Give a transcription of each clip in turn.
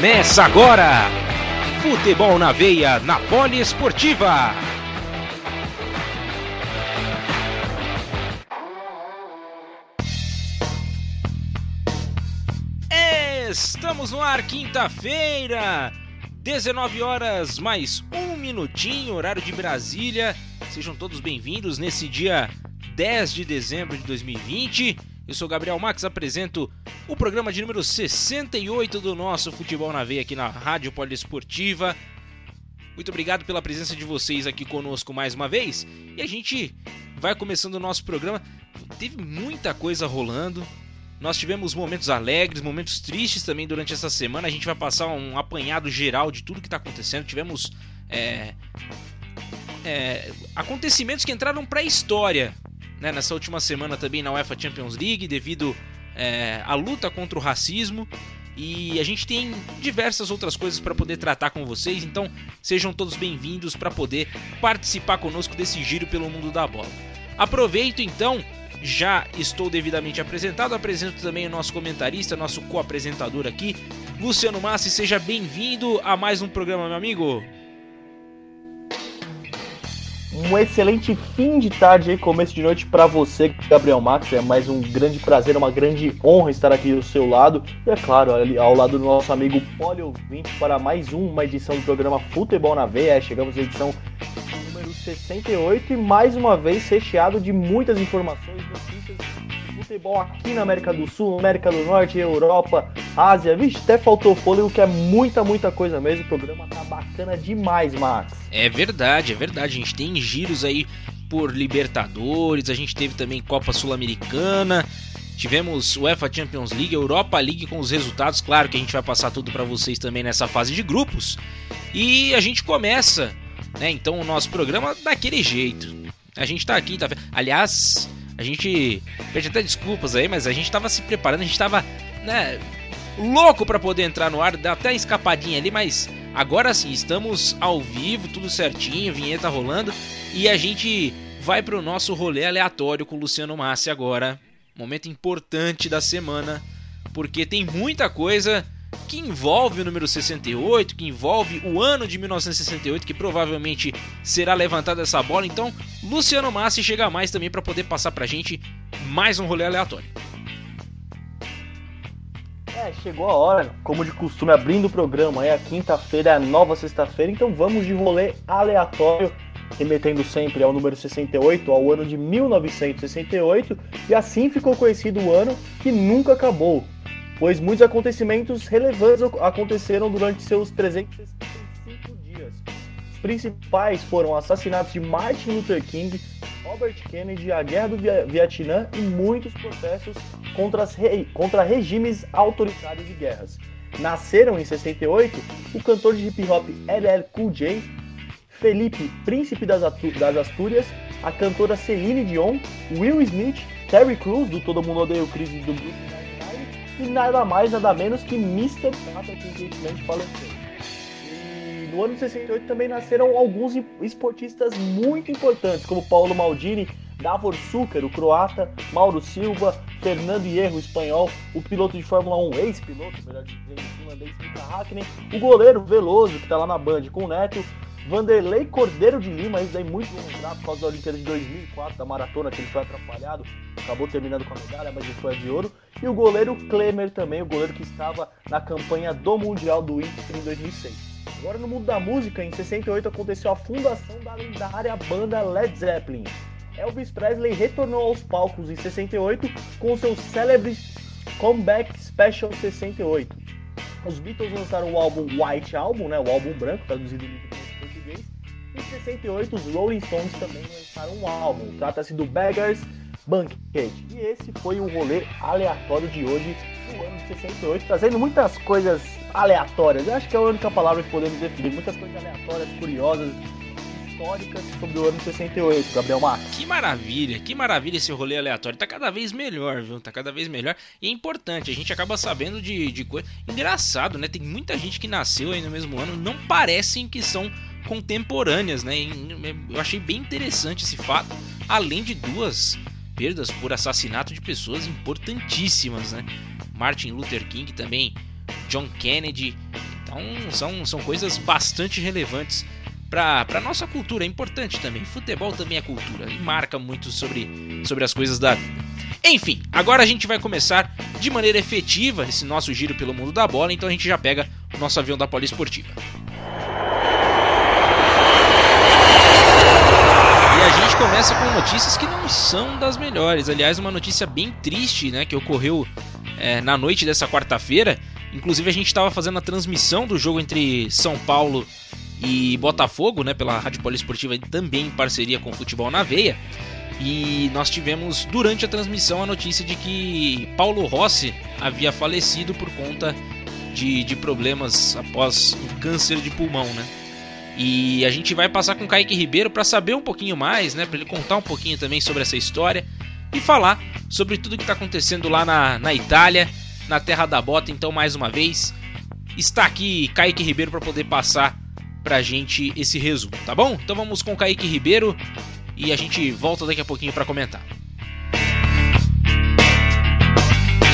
Começa agora! Futebol na veia, na Poliesportiva. Estamos no ar, quinta-feira, 19 horas mais um minutinho, horário de Brasília. Sejam todos bem-vindos nesse dia 10 de dezembro de 2020. Eu sou Gabriel Max, apresento o programa de número 68 do nosso Futebol na Veia aqui na Rádio Poliesportiva. Muito obrigado pela presença de vocês aqui conosco mais uma vez. E a gente vai começando o nosso programa. Teve muita coisa rolando. Nós tivemos momentos alegres, momentos tristes também durante essa semana. A gente vai passar um apanhado geral de tudo que está acontecendo. Tivemos é, é, acontecimentos que entraram para a história né, nessa última semana também na UEFA Champions League, devido é, à luta contra o racismo. E a gente tem diversas outras coisas para poder tratar com vocês, então sejam todos bem-vindos para poder participar conosco desse giro pelo mundo da bola. Aproveito então já estou devidamente apresentado. Apresento também o nosso comentarista, nosso co-apresentador aqui, Luciano Massi. Seja bem-vindo a mais um programa, meu amigo. Um excelente fim de tarde e começo de noite para você, Gabriel Max. É mais um grande prazer, uma grande honra estar aqui do seu lado. E é claro, ao lado do nosso amigo Poli Ouvinte, para mais uma edição do programa Futebol na Veia. Chegamos à edição 68 e mais uma vez recheado de muitas informações, notícias futebol aqui na América do Sul, América do Norte, Europa, Ásia. Vixe, até faltou fôlego, que é muita, muita coisa mesmo. O programa tá bacana demais, Max. É verdade, é verdade. A gente tem giros aí por Libertadores, a gente teve também Copa Sul-Americana. Tivemos UEFA Champions League, Europa League com os resultados. Claro que a gente vai passar tudo para vocês também nessa fase de grupos. E a gente começa né? Então o nosso programa daquele jeito. A gente tá aqui, tá... aliás, a gente pede até desculpas aí, mas a gente tava se preparando, a gente tava, né, louco para poder entrar no ar, dá até escapadinha ali, mas agora sim, estamos ao vivo, tudo certinho, vinheta rolando e a gente vai pro nosso rolê aleatório com o Luciano Massi agora. Momento importante da semana, porque tem muita coisa que envolve o número 68, que envolve o ano de 1968, que provavelmente será levantada essa bola. Então, Luciano Massi chega mais também para poder passar pra gente mais um rolê aleatório. É, chegou a hora, como de costume, abrindo o programa. É a quinta-feira, é a nova sexta-feira, então vamos de rolê aleatório remetendo sempre ao número 68, ao ano de 1968, e assim ficou conhecido o ano que nunca acabou, pois muitos acontecimentos relevantes aconteceram durante seus 365 dias. Os principais foram assassinatos de Martin Luther King, Robert Kennedy, a Guerra do Vietnã e muitos protestos contra, contra regimes autoritários e guerras. Nasceram em 68 o cantor de hip hop LL Cool J, Felipe, príncipe das, das Astúrias, a cantora Celine Dion, Will Smith, Terry Crews, do Todo Mundo Odeia o do grupo e nada mais, nada menos que Mr. Tata, que recentemente faleceu. E no ano de 68 também nasceram alguns esportistas muito importantes, como Paulo Maldini, Davor Suker, o croata, Mauro Silva, Fernando Hierro, espanhol, o piloto de Fórmula 1, ex-piloto, melhor dizendo, finlandês Mika Hakkinen, o goleiro Veloso, que está lá na Band com o Neto, Vanderlei Cordeiro de Lima, isso daí muito bom lembrar por causa da Olimpíada de 2004, da maratona que ele foi atrapalhado, acabou terminando com a medalha, mas ele foi de ouro. E o goleiro Klemer também, o goleiro que estava na campanha do Mundial do Inter em 2006. Agora no mundo da música, em 68 aconteceu a fundação da lendária banda Led Zeppelin. Elvis Presley retornou aos palcos em 68 com seu célebre Comeback Special 68. Os Beatles lançaram o álbum White Album, né, o álbum branco, traduzido em português. Em 68, os Rolling Stones também lançaram um álbum. Trata-se do Beggars Banquet. E esse foi o rolê aleatório de hoje, no ano de 68, trazendo muitas coisas aleatórias. Eu acho que é a única palavra que podemos definir. Muitas coisas aleatórias, curiosas, históricas sobre o ano de 68, Gabriel Marques. Que maravilha, que maravilha esse rolê aleatório. Tá cada vez melhor, viu? Tá cada vez melhor. E é importante, a gente acaba sabendo de, de coisa. Engraçado, né? Tem muita gente que nasceu aí no mesmo ano, não parecem que são contemporâneas, né? Eu achei bem interessante esse fato, além de duas perdas por assassinato de pessoas importantíssimas, né? Martin Luther King também, John Kennedy, Então são, são coisas bastante relevantes para a nossa cultura, é importante também. Futebol também é cultura e marca muito sobre, sobre as coisas da vida. Enfim, agora a gente vai começar de maneira efetiva esse nosso giro pelo mundo da bola, então a gente já pega o nosso avião da Poliesportiva. E a gente começa com notícias que não são das melhores. Aliás, uma notícia bem triste, né, que ocorreu é, na noite dessa quarta-feira. Inclusive a gente estava fazendo a transmissão do jogo entre São Paulo e Botafogo, né, pela Rádio Poliesportiva, também em parceria com o Futebol na Veia. E nós tivemos durante a transmissão a notícia de que Paulo Rossi havia falecido por conta de, de problemas após um câncer de pulmão, né? E a gente vai passar com o Kaique Ribeiro para saber um pouquinho mais, né? Para ele contar um pouquinho também sobre essa história e falar sobre tudo que está acontecendo lá na, na Itália, na Terra da Bota. Então, mais uma vez, está aqui Kaique Ribeiro para poder passar pra gente esse resumo, tá bom? Então vamos com Kaique Ribeiro e a gente volta daqui a pouquinho para comentar.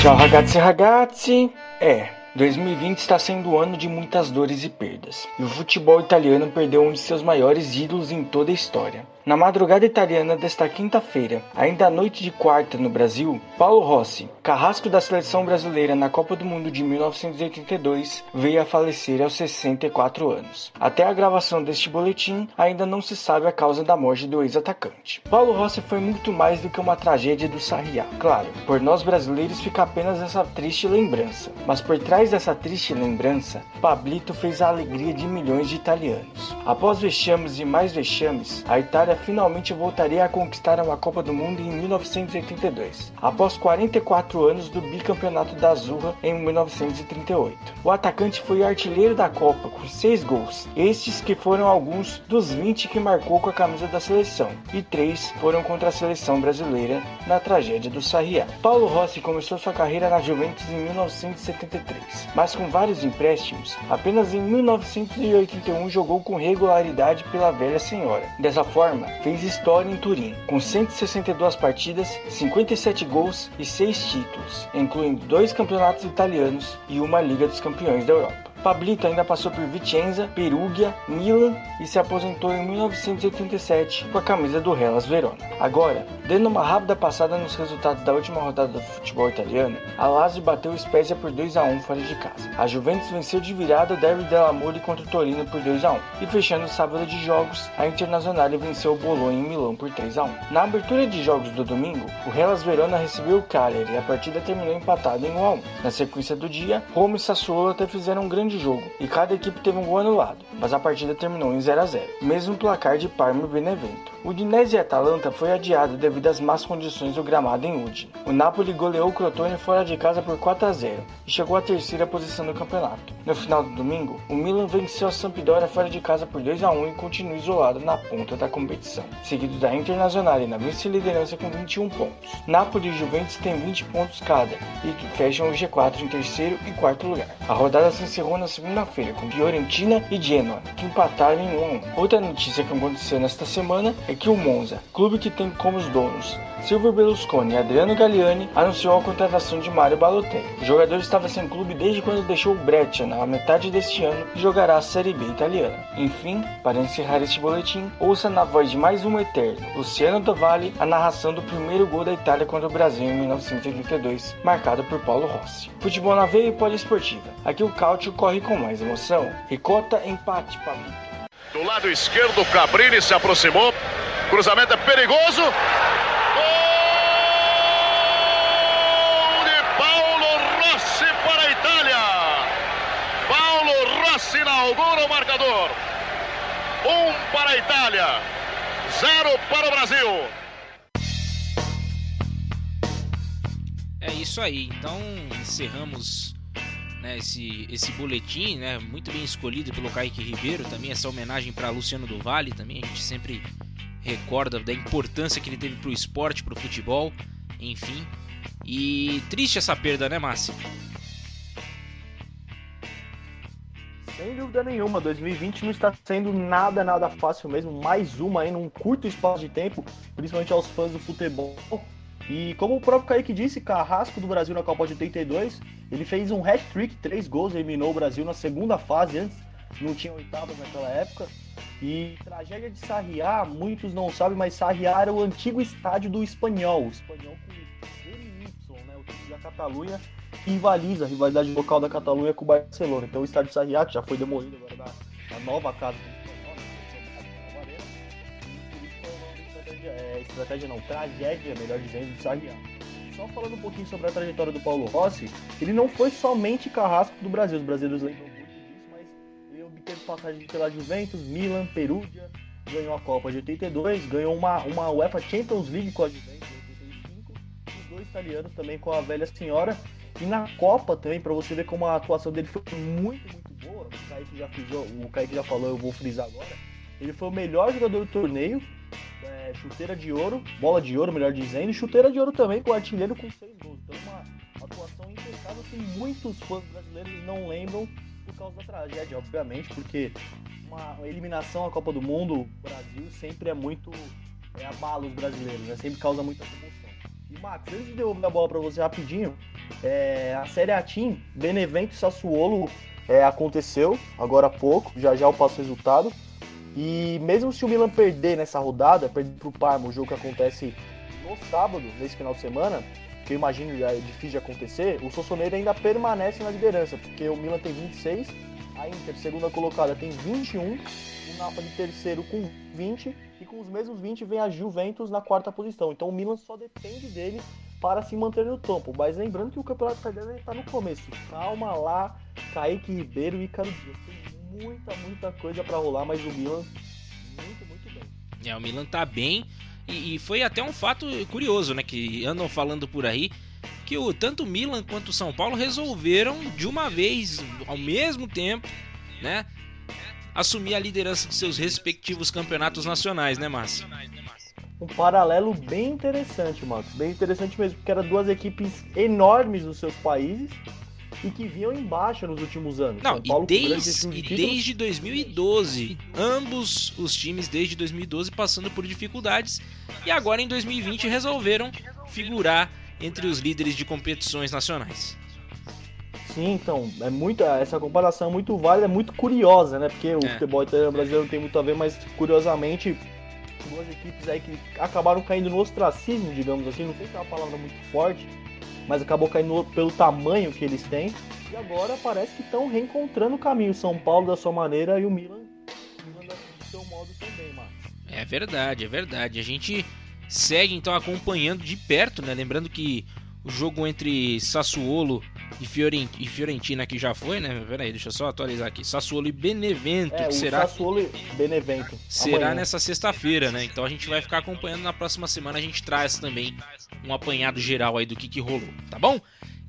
Tchau, ragazzi ragazzi. É, 2020 está sendo um ano de muitas dores e perdas, e o futebol italiano perdeu um de seus maiores ídolos em toda a história. Na madrugada italiana desta quinta-feira, ainda à noite de quarta no Brasil, Paulo Rossi, carrasco da seleção brasileira na Copa do Mundo de 1982, veio a falecer aos 64 anos. Até a gravação deste boletim, ainda não se sabe a causa da morte do ex-atacante. Paulo Rossi foi muito mais do que uma tragédia do Sarriá. Claro, por nós brasileiros fica apenas essa triste lembrança, mas por trás dessa triste lembrança, Pablito fez a alegria de milhões de italianos. Após vexames e mais vexames, a Itália finalmente voltaria a conquistar uma Copa do Mundo em 1982, após 44 anos do bicampeonato da Azurra em 1938. O atacante foi artilheiro da Copa com 6 gols, estes que foram alguns dos 20 que marcou com a camisa da seleção, e 3 foram contra a seleção brasileira na tragédia do Sarriá. Paulo Rossi começou sua carreira na Juventus em 1973, mas com vários empréstimos, apenas em 1981 jogou com regularidade pela velha senhora. Dessa forma, fez história em Turim, com 162 partidas, 57 gols e 6 títulos, incluindo dois campeonatos italianos e uma Liga dos Campeões da Europa. Pablito ainda passou por Vicenza, Perugia, Milan e se aposentou em 1987 com a camisa do Hellas Verona. Agora, dando uma rápida passada nos resultados da última rodada do futebol italiano, a Lazio bateu o Spezia por 2 a 1 fora de casa. A Juventus venceu de virada o Derby della Mole contra o Torino por 2 a 1 e fechando o sábado de jogos, a Internazionale venceu o Bologna em Milão por 3 a 1. Na abertura de jogos do domingo, o Hellas Verona recebeu o Cagliari e a partida terminou empatada em 1 a 1. Na sequência do dia, Roma e Sassuolo até fizeram um grande jogo e cada equipe teve um gol anulado, mas a partida terminou em 0 a 0, mesmo placar de Parma e Benevento. O Udinese e Atalanta foi adiado devido às más condições do gramado em Udine. O Napoli goleou o Crotone fora de casa por 4 a 0 e chegou à terceira posição do campeonato. No final do domingo, o Milan venceu a Sampdoria fora de casa por 2 a 1 e continua isolado na ponta da competição, seguido da Internazionale na vice-liderança com 21 pontos. Napoli e Juventus têm 20 pontos cada e fecham o G4 em terceiro e quarto lugar. A rodada se encerrou na segunda-feira com Fiorentina e Genoa, que empataram em 1 a 1. Outra notícia que aconteceu nesta semana é que o Monza, clube que tem como donos Silvio Berlusconi e Adriano Galliani, anunciou a contratação de Mario Balotelli. O jogador estava sem clube desde quando deixou o Breccia na metade deste ano e jogará a Série B italiana. Enfim, para encerrar este boletim, ouça na voz de mais um eterno, Luciano Dovalli, a narração do primeiro gol da Itália contra o Brasil em 1982, marcado por Paulo Rossi. Futebol na veia e poliesportiva. Aqui o Cáutio corre com mais emoção. Ricota, empate, Pablito. Do lado esquerdo, Cabrini se aproximou. Cruzamento é perigoso. Gol de Paulo Rossi para a Itália. Paulo Rossi inaugura o marcador. Um para a Itália, zero para o Brasil. É isso aí. Então encerramos né, esse, esse boletim, né, muito bem escolhido pelo Kaique Ribeiro, também essa homenagem para Luciano do Vale, também a gente sempre recorda da importância que ele teve para o esporte, para o futebol, enfim. E triste essa perda, né, Márcio? Sem dúvida nenhuma, 2020 não está sendo nada, nada fácil mesmo. Mais uma aí num curto espaço de tempo, principalmente aos fãs do futebol. E como o próprio Kaique disse, carrasco do Brasil na Copa de 82, ele fez um hat-trick, três gols, eliminou o Brasil na segunda fase, antes não tinha oitavas naquela época. E tragédia de Sarriá, muitos não sabem, mas Sarriá era o antigo estádio do Espanhol, o Espanhol com Y, né, o time da Catalunha, que rivaliza a rivalidade local da Catalunha com o Barcelona. Então o estádio Sarriá, que já foi demolido agora na nova casa do é, estratégia não, tragédia, melhor dizendo, do Sarriá. Só falando um pouquinho sobre a trajetória do Paulo Rossi, ele não foi somente carrasco do Brasil, os brasileiros lembram muito disso, mas ele obteve passagem pela Juventus, Milan, Perugia, ganhou a Copa de 82, ganhou uma, uma UEFA Champions League com a Juventus em 85, os dois italianos também com a velha senhora, e na Copa também, para você ver como a atuação dele foi muito, muito boa, o Kaique já, frisou, o Kaique já falou, eu vou frisar agora, ele foi o melhor jogador do torneio, é, chuteira de ouro, bola de ouro, melhor dizendo, e chuteira de ouro também com artilheiro com seis gols. Então, uma atuação impecável que muitos fãs brasileiros não lembram por causa da tragédia, obviamente, porque uma eliminação à Copa do Mundo, o Brasil sempre é muito. É, abala os brasileiros, né? Sempre causa muita comoção. E Max, antes de devolver a bola para você rapidinho, é, a Série A Team, Benevento e Sassuolo é, aconteceu agora há pouco, já já eu passo o resultado. E mesmo se o Milan perder nessa rodada, perder pro Parma, o jogo que acontece no sábado, nesse final de semana, que eu imagino é difícil de acontecer, o Sossoneiro ainda permanece na liderança, porque o Milan tem 26, a Inter, segunda colocada, tem 21, o Napoli terceiro com 20, e com os mesmos 20 vem a Juventus na quarta posição. Então o Milan só depende dele para se manter no topo. Mas lembrando que o Campeonato Italiano está no começo. Calma lá, Kaique Ribeiro e Icaro Dias muita, muita coisa para rolar, mas o Milan muito, muito bem. É, o Milan tá bem e, e, foi até um fato curioso, né, que andam falando por aí que o tanto o Milan quanto o São Paulo resolveram de uma vez, ao mesmo tempo, né, assumir a liderança de seus respectivos campeonatos nacionais, né, Márcio? Um paralelo bem interessante, Marcos. Bem interessante mesmo, porque eram duas equipes enormes nos seus países e que vinham em baixa nos últimos anos. Não, e, desde, e desde 2012, ambos os times desde 2012 passando por dificuldades e agora em 2020 resolveram figurar entre os líderes de competições nacionais. Sim, então, é muito, essa comparação é muito válida, é muito curiosa, né? Porque o é. futebol italiano brasileiro não tem muito a ver, mas curiosamente, duas equipes aí que acabaram caindo no ostracismo, digamos assim, não sei se é uma palavra muito forte, mas acabou caindo pelo tamanho que eles têm. E agora parece que estão reencontrando o caminho. São Paulo da sua maneira e o Milan do seu modo também, Marcos. É verdade, é verdade. A gente segue então acompanhando de perto, né? Lembrando que o jogo entre Sassuolo e, Fiorentina que já foi, né? Peraí, deixa eu só atualizar aqui. Sassuolo e Benevento, é, que será Sassuolo e Benevento. Será amanhã. nessa sexta-feira, né? Então a gente vai ficar acompanhando na próxima semana, a gente traz também um apanhado geral aí do que que rolou, tá bom?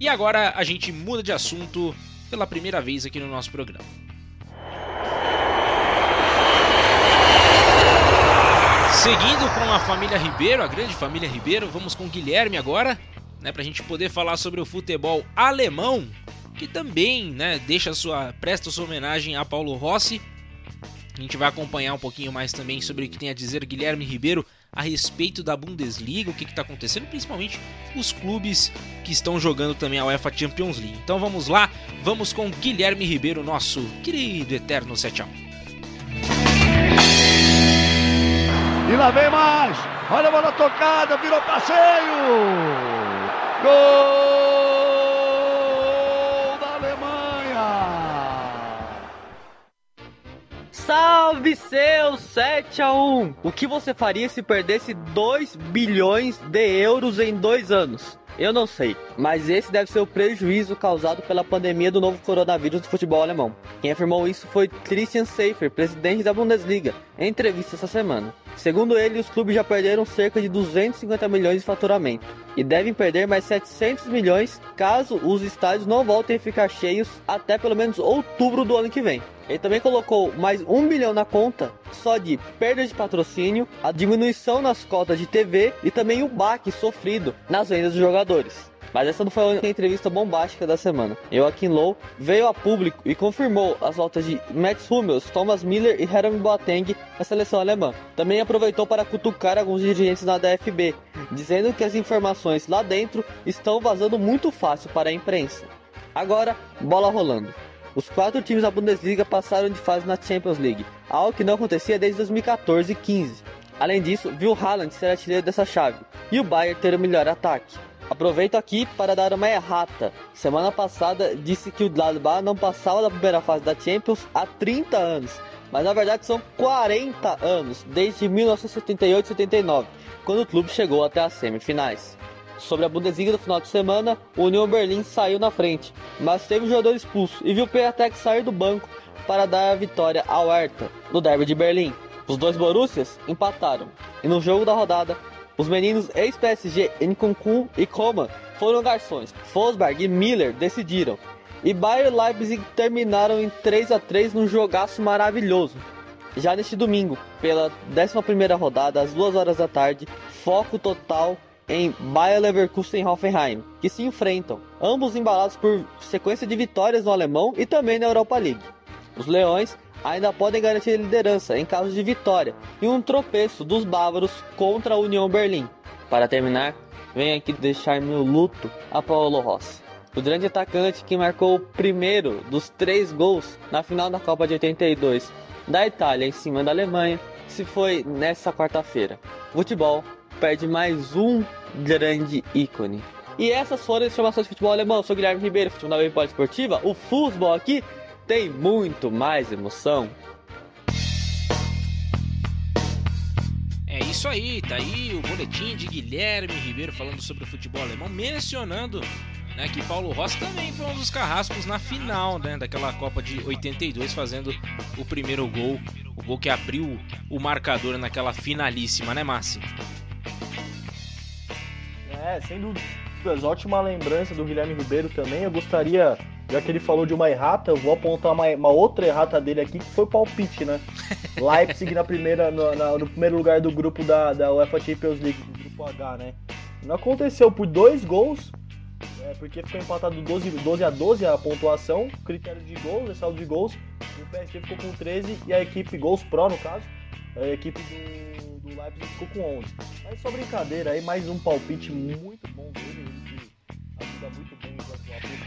E agora a gente muda de assunto pela primeira vez aqui no nosso programa. Seguindo com a família Ribeiro, a grande família Ribeiro, vamos com Guilherme agora né, a gente poder falar sobre o futebol alemão, que também né, deixa sua presta sua homenagem a Paulo Rossi. A gente vai acompanhar um pouquinho mais também sobre o que tem a dizer Guilherme Ribeiro a respeito da Bundesliga, o que está acontecendo, principalmente os clubes que estão jogando também a UEFA Champions League. Então vamos lá, vamos com Guilherme Ribeiro, nosso querido eterno 7 E lá vem mais! Olha a bola tocada, virou passeio! Gol Salve seu 7 a 1! O que você faria se perdesse 2 bilhões de euros em dois anos? Eu não sei, mas esse deve ser o prejuízo causado pela pandemia do novo coronavírus do futebol alemão. Quem afirmou isso foi Christian Seifer, presidente da Bundesliga, em entrevista essa semana. Segundo ele, os clubes já perderam cerca de 250 milhões de faturamento e devem perder mais 700 milhões caso os estádios não voltem a ficar cheios até pelo menos outubro do ano que vem. Ele também colocou mais um bilhão na conta só de perda de patrocínio, a diminuição nas cotas de TV e também o baque sofrido nas vendas dos jogadores. Mas essa não foi a única entrevista bombástica da semana. Joaquim Low veio a público e confirmou as voltas de Max Hummels, Thomas Miller e Jeremy Boateng na seleção alemã. Também aproveitou para cutucar alguns dirigentes da DFB, dizendo que as informações lá dentro estão vazando muito fácil para a imprensa. Agora, bola rolando. Os quatro times da Bundesliga passaram de fase na Champions League, algo que não acontecia desde 2014 e 15. Além disso, viu Haaland ser artilheiro dessa chave e o Bayern ter o melhor ataque. Aproveito aqui para dar uma errata. Semana passada disse que o Gladbach não passava da primeira fase da Champions há 30 anos, mas na verdade são 40 anos, desde 1978-79, quando o clube chegou até as semifinais. Sobre a Bundesliga do final de semana, o Union Berlim saiu na frente, mas teve o jogador expulso e viu o Piatek sair do banco para dar a vitória ao Hertha no derby de Berlim. Os dois Borussias empataram, e no jogo da rodada, os meninos ex-PSG Nkunku e Coman foram garçons. Fosberg e Miller decidiram, e Bayern Leipzig terminaram em 3 a 3 num jogaço maravilhoso. Já neste domingo, pela 11ª rodada, às 2 horas da tarde, foco total em Bayer Leverkusen e Hoffenheim, que se enfrentam, ambos embalados por sequência de vitórias no alemão e também na Europa League. Os Leões ainda podem garantir a liderança em caso de vitória e um tropeço dos bávaros contra a União Berlim. Para terminar, venho aqui deixar meu luto a Paulo Rossi. O grande atacante que marcou o primeiro dos três gols na final da Copa de 82 da Itália em cima da Alemanha se foi nessa quarta-feira. Futebol perde mais um grande ícone. E essas foram as informações de futebol alemão. Eu sou Guilherme Ribeiro, futebol da Esportiva. O futebol aqui tem muito mais emoção. É isso aí, tá aí o boletim de Guilherme Ribeiro falando sobre o futebol alemão, mencionando né, que Paulo Rossi também foi um dos carrascos na final né, daquela Copa de 82, fazendo o primeiro gol, o gol que abriu o marcador naquela finalíssima, né, Massi? É, sem dúvidas, ótima lembrança do Guilherme Ribeiro também. Eu gostaria, já que ele falou de uma errata, eu vou apontar uma, uma outra errata dele aqui, que foi o palpite, né? Leipzig na primeira, no, na, no, primeiro lugar do grupo da, da UEFA Champions League, do grupo H, né? Não aconteceu por dois gols, é, porque ficou empatado 12, 12 a 12 a pontuação, critério de gols, é saldo de gols. O PSG ficou com 13 e a equipe Gols Pro, no caso, a equipe do do Leipzig ficou com 11. Mas só brincadeira, aí mais um palpite muito bom dele, ele que ajuda muito bem os apostadores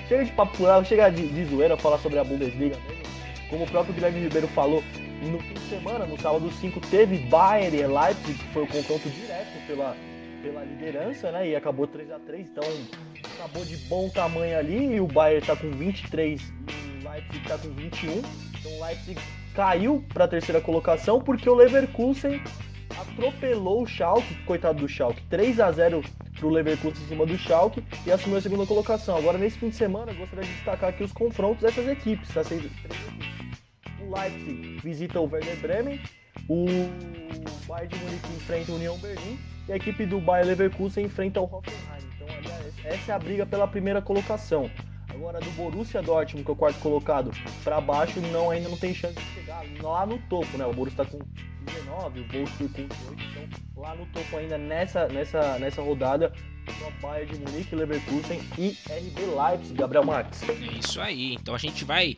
mas chega de papo furado, chega de, de zoeira falar sobre a Bundesliga mesmo. Como o próprio Guilherme Ribeiro falou, no fim de semana, no sábado 5, teve Bayern e Leipzig, que foi o confronto direto pela, pela liderança, né? E acabou 3 a 3 então acabou de bom tamanho ali. E o Bayern tá com 23 e o Leipzig tá com 21. Então o Leipzig caiu para a terceira colocação porque o Leverkusen atropelou o Schalke, coitado do Schalke, 3 a 0 para o Leverkusen em cima do Schalke e assumiu a segunda colocação. Agora, nesse fim de semana, gostaria de destacar aqui os confrontos dessas equipes, tá? O Leipzig visita o Werder Bremen, o Bayern de Munique enfrenta o União Berlim e a equipe do Bayer Leverkusen enfrenta o Hoffenheim. Então, aliás, essa é a briga pela primeira colocação. Agora, do Borussia Dortmund, que é o quarto colocado, para baixo, não, ainda não tem chance de chegar lá no topo, né? O Borussia está com 19, o Wolfsburg com 18, então lá no topo ainda nessa, nessa, nessa rodada, Bayern de Munique, Leverkusen e RB Leipzig, Gabriel Marques. É isso aí, então a gente vai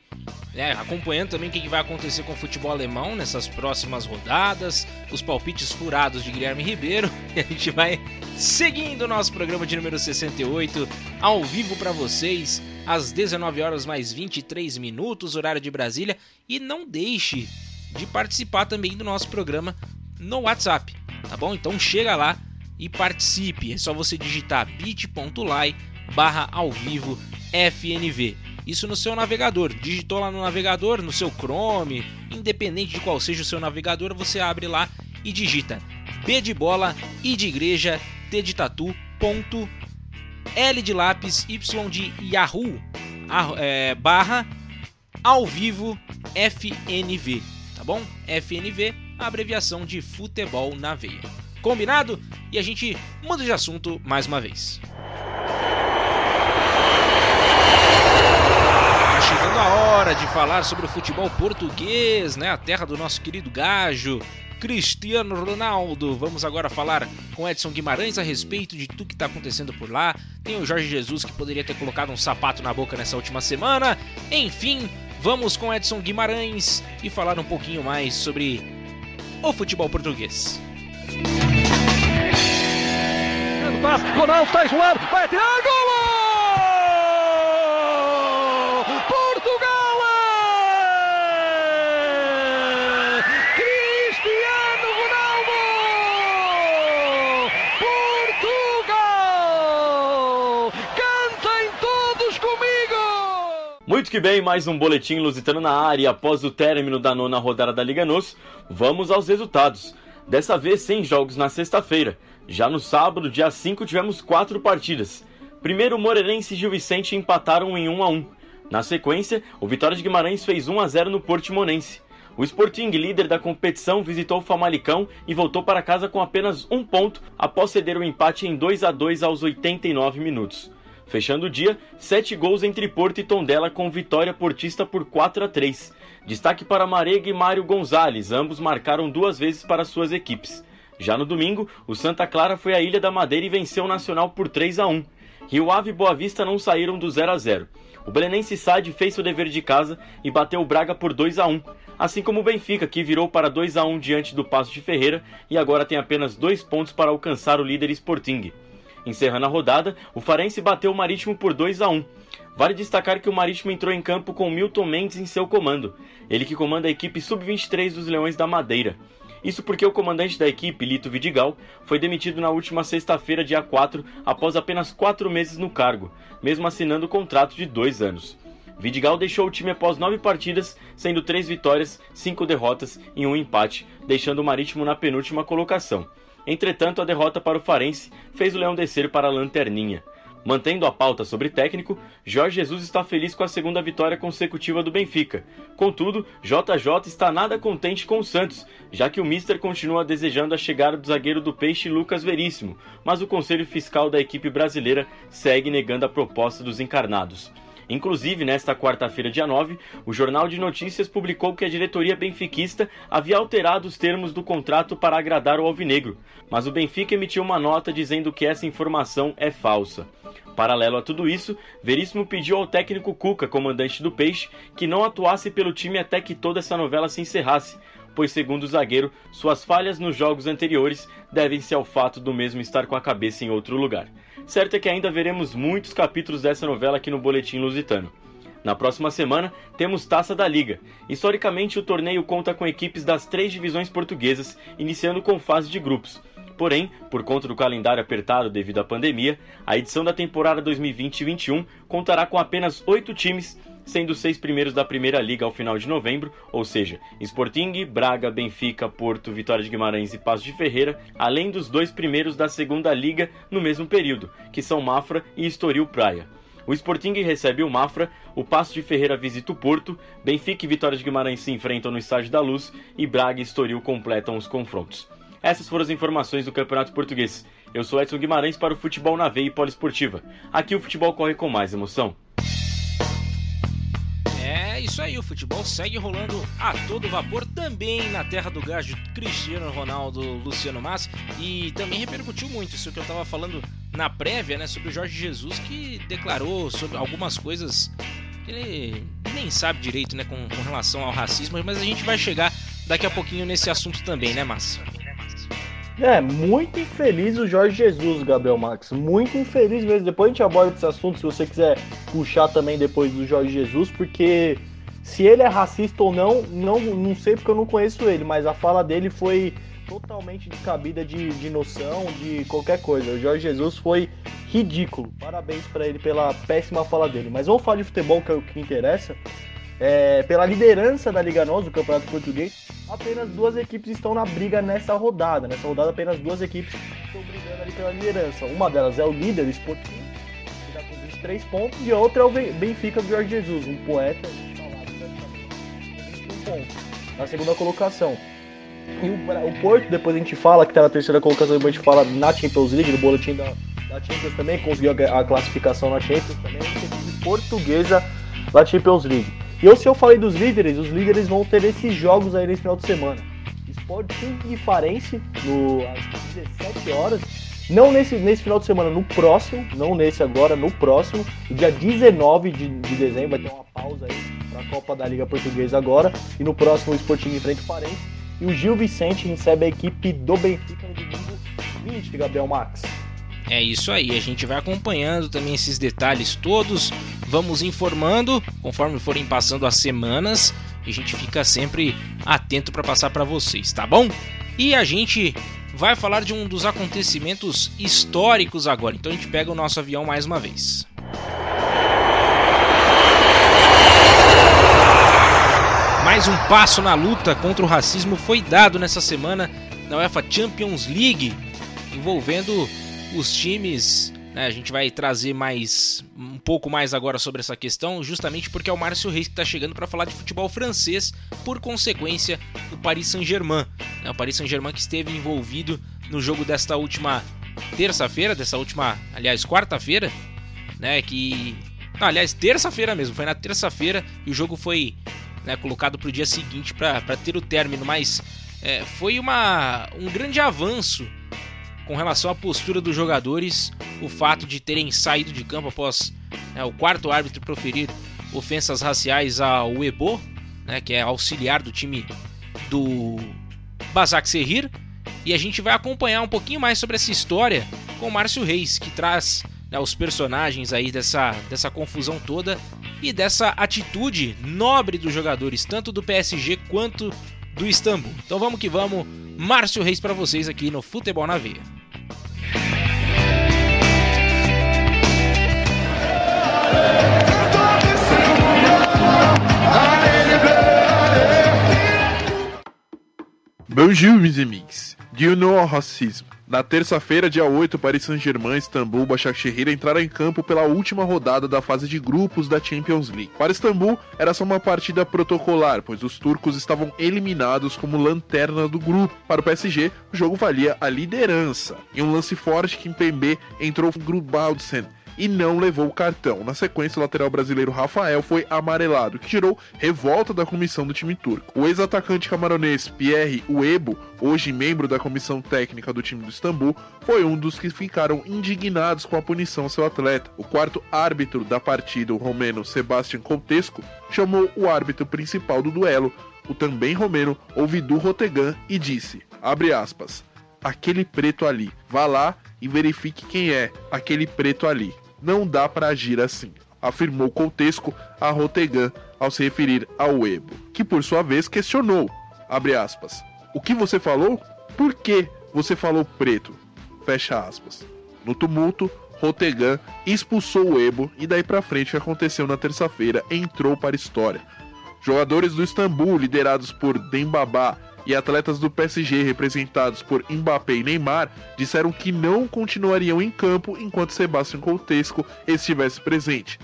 né, acompanhando também o que vai acontecer com o futebol alemão nessas próximas rodadas, os palpites furados de Guilherme Ribeiro, e a gente vai seguindo o nosso programa de número 68 ao vivo para vocês às 19 horas mais 23 minutos, horário de Brasília, e não deixe de participar também do nosso programa no WhatsApp, tá bom? Então chega lá e participe. É só você digitar bit.ly barra ao vivo FNV. Isso no seu navegador. Digitou lá no navegador, no seu Chrome, independente de qual seja o seu navegador, você abre lá e digita B de bola, I de igreja, T de tatu, ponto, L de lápis, Y de Yahoo, é, barra, ao vivo, FNV, tá bom? FNV, a abreviação de futebol na veia. Combinado? E a gente muda de assunto mais uma vez. Tá chegando a hora de falar sobre o futebol português, né? A terra do nosso querido Gajo, Cristiano Ronaldo. Vamos agora falar com Edson Guimarães a respeito de tudo que está acontecendo por lá. Tem o Jorge Jesus que poderia ter colocado um sapato na boca nessa última semana. Enfim, vamos com Edson Guimarães e falar um pouquinho mais sobre o futebol português. Ronaldo está João, vai atirar, golo! Portugal! Cristiano Ronaldo! Portugal! Cantem todos comigo! Muito que bem, mais um boletim lusitano na área. Após o término da nona rodada da Liga Nos, vamos aos resultados. Dessa vez sem jogos na sexta-feira. Já no sábado, dia 5, tivemos quatro partidas. Primeiro, Moreirense e Gil Vicente empataram em 1 a 1. Na sequência, o Vitória de Guimarães fez 1 a 0 no Portimonense. O Sporting, líder da competição, visitou o Famalicão e voltou para casa com apenas um ponto após ceder o empate em 2 a 2 aos 89 minutos. Fechando o dia, sete gols entre Porto e Tondela com vitória portista por 4 a 3. Destaque para Marega e Mário Gonzalez, ambos marcaram duas vezes para suas equipes. Já no domingo, o Santa Clara foi à Ilha da Madeira e venceu o Nacional por 3 a 1. Rio Ave e Boa Vista não saíram do 0 a 0. O Belenense Sade fez seu dever de casa e bateu o Braga por 2 a 1, assim como o Benfica, que virou para 2 a 1 diante do Passo de Ferreira e agora tem apenas dois pontos para alcançar o líder Sporting. Encerrando a rodada, o Farense bateu o Marítimo por 2 a 1. Vale destacar que o Marítimo entrou em campo com Milton Mendes em seu comando, ele que comanda a equipe sub-23 dos Leões da Madeira. Isso porque o comandante da equipe, Lito Vidigal, foi demitido na última sexta-feira, dia 4, após apenas quatro meses no cargo, mesmo assinando o contrato de dois anos. Vidigal deixou o time após nove partidas, sendo três vitórias, cinco derrotas e um empate, deixando o Marítimo na penúltima colocação. Entretanto, a derrota para o Farense fez o Leão descer para a lanterninha. Mantendo a pauta sobre técnico, Jorge Jesus está feliz com a segunda vitória consecutiva do Benfica. Contudo, JJ está nada contente com o Santos, já que o Mister continua desejando a chegada do zagueiro do Peixe Lucas Veríssimo, mas o Conselho Fiscal da equipe brasileira segue negando a proposta dos encarnados. Inclusive, nesta quarta-feira, dia 9, o Jornal de Notícias publicou que a diretoria benfiquista havia alterado os termos do contrato para agradar o Alvinegro, mas o Benfica emitiu uma nota dizendo que essa informação é falsa. Paralelo a tudo isso, Veríssimo pediu ao técnico Cuca, comandante do Peixe, que não atuasse pelo time até que toda essa novela se encerrasse, pois, segundo o zagueiro, suas falhas nos jogos anteriores devem-se ao fato do mesmo estar com a cabeça em outro lugar. Certo é que ainda veremos muitos capítulos dessa novela aqui no Boletim Lusitano. Na próxima semana, temos Taça da Liga. Historicamente, o torneio conta com equipes das três divisões portuguesas, iniciando com fase de grupos. Porém, por conta do calendário apertado devido à pandemia, a edição da temporada 2020-21 contará com apenas oito times, sendo os seis primeiros da Primeira Liga ao final de novembro, ou seja, Sporting, Braga, Benfica, Porto, Vitória de Guimarães e Passo de Ferreira, além dos dois primeiros da Segunda Liga no mesmo período, que são Mafra e Estoril Praia. O Sporting recebe o Mafra, o Passo de Ferreira visita o Porto, Benfica e Vitória de Guimarães se enfrentam no Estádio da Luz e Braga e Estoril completam os confrontos. Essas foram as informações do Campeonato Português. Eu sou Edson Guimarães para o Futebol na Veia e Poliesportiva. Aqui o futebol corre com mais emoção. É isso aí, o futebol segue rolando a todo vapor também na terra do gás de Cristiano Ronaldo, Luciano Mas e também repercutiu muito isso que eu estava falando na prévia, né, sobre o Jorge Jesus que declarou sobre algumas coisas que ele nem sabe direito, né, com, com relação ao racismo, mas a gente vai chegar daqui a pouquinho nesse assunto também, né, Márcio? É, muito infeliz o Jorge Jesus, Gabriel Max. Muito infeliz mesmo. Depois a gente aborda esse assunto, se você quiser puxar também depois do Jorge Jesus, porque se ele é racista ou não, não, não sei porque eu não conheço ele, mas a fala dele foi totalmente descabida de, de noção, de qualquer coisa. O Jorge Jesus foi ridículo. Parabéns para ele pela péssima fala dele. Mas vamos falar de futebol, que é o que interessa. É, pela liderança da Liga NOS, do Campeonato Português, apenas duas equipes estão na briga nessa rodada. Nessa rodada, apenas duas equipes estão brigando ali pela liderança. Uma delas é o líder, o Sporting, que está com 23 pontos, e a outra é o Benfica do Jorge Jesus, um poeta falado praticamente, com 21 pontos, na segunda colocação. E o, o, Porto, depois a gente fala que está na terceira colocação, depois a gente fala na Champions League, no boletim da, da Champions também, conseguiu a, a classificação na Champions também, portuguesa da Champions League. E eu, se eu falei dos líderes, os líderes vão ter esses jogos aí nesse final de semana. Sporting e Farense, no, às 17 horas. Não nesse, nesse final de semana, no próximo, não nesse agora, no próximo, dia 19 de, de dezembro, vai ter uma pausa aí para a Copa da Liga Portuguesa agora. E no próximo, o Sporting enfrenta o Farense. E o Gil Vicente recebe a equipe do Benfica no domingo 20, Gabriel Max. É isso aí, a gente vai acompanhando também esses detalhes todos, vamos informando conforme forem passando as semanas e a gente fica sempre atento para passar para vocês, tá bom? E a gente vai falar de um dos acontecimentos históricos agora, então a gente pega o nosso avião mais uma vez. Mais um passo na luta contra o racismo foi dado nessa semana na UEFA Champions League, envolvendo os times. Né, a gente vai trazer mais um pouco mais agora sobre essa questão, justamente porque é o Márcio Reis que está chegando para falar de futebol francês, por consequência, o Paris Saint-Germain. Né, o Paris Saint-Germain que esteve envolvido no jogo desta última terça-feira, dessa última, aliás, quarta-feira, né? Que. Aliás, terça-feira mesmo, foi na terça-feira e o jogo foi né, colocado para o dia seguinte para ter o término, mas é, foi uma, um grande avanço com relação à postura dos jogadores, o fato de terem saído de campo após né, o quarto árbitro proferir ofensas raciais ao Ebo, né, que é auxiliar do time do Basak Serrir. E a gente vai acompanhar um pouquinho mais sobre essa história com o Márcio Reis, que traz né, os personagens aí dessa, dessa confusão toda e dessa atitude nobre dos jogadores, tanto do PSG quanto do Istambul. Então vamos que vamos, Márcio Reis para vocês aqui no Futebol na Veia. Bonjour, mes amis. Do you know racism? Na terça-feira, dia 8, Paris Saint-Germain, Istambul, Başakşehir entraram em campo pela última rodada da fase de grupos da Champions League. Para Istambul, era só uma partida protocolar, pois os turcos estavam eliminados como lanterna do grupo. Para o PSG, o jogo valia a liderança. Em um lance forte, Kimpembe entrou Grubauldsen e não levou o cartão. Na sequência, o lateral brasileiro Rafael foi amarelado, que tirou revolta da comissão do time turco. O ex-atacante camaronês Pierre Uebo, hoje membro da comissão técnica do time do Istambul, foi um dos que ficaram indignados com a punição ao seu atleta. O quarto árbitro da partida, o romeno Sebastian Contesco, chamou o árbitro principal do duelo, o também romeno Ovidu Rotegan, e disse, abre aspas, aquele preto ali, vá lá e verifique quem é aquele preto ali não dá para agir assim, afirmou Coutesco a Rotegan ao se referir ao Ebo, que por sua vez questionou, aspas, o que você falou? Por que você falou preto? Fecha aspas. No tumulto, Rotegan expulsou o Ebo e daí para frente o que aconteceu na terça-feira entrou para a história. Jogadores do Istambul, liderados por Dembabá e atletas do PSG representados por Mbappé e Neymar disseram que não continuariam em campo enquanto Sebastião Coutesco estivesse presente.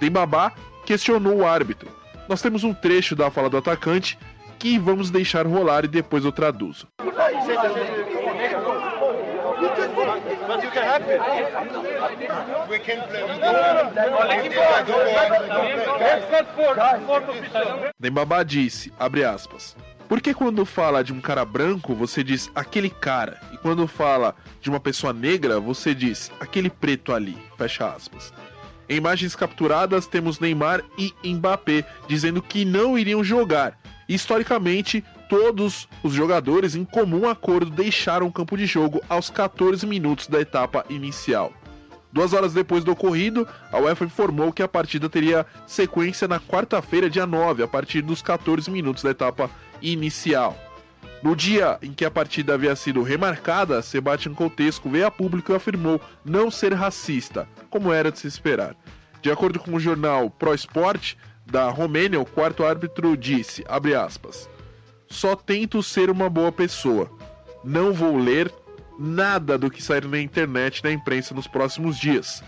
Dembabá questionou o árbitro. Nós temos um trecho da fala do atacante que vamos deixar rolar e depois eu traduzo. Dembabá disse, abre aspas, por que quando fala de um cara branco, você diz aquele cara? E quando fala de uma pessoa negra, você diz aquele preto ali? Fecha aspas. Em imagens capturadas, temos Neymar e Mbappé dizendo que não iriam jogar. Historicamente, todos os jogadores, em comum acordo, deixaram o campo de jogo aos 14 minutos da etapa inicial. Duas horas depois do ocorrido, a UEFA informou que a partida teria sequência na quarta-feira, dia 9, a partir dos 14 minutos da etapa inicial. No dia em que a partida havia sido remarcada, Sebastian Coutesco veio a público e afirmou não ser racista, como era de se esperar. De acordo com o jornal Pro Sport da Romênia, o quarto árbitro disse, aspas, só tento ser uma boa pessoa. Não vou ler nada do que sair na internet e na imprensa nos próximos dias.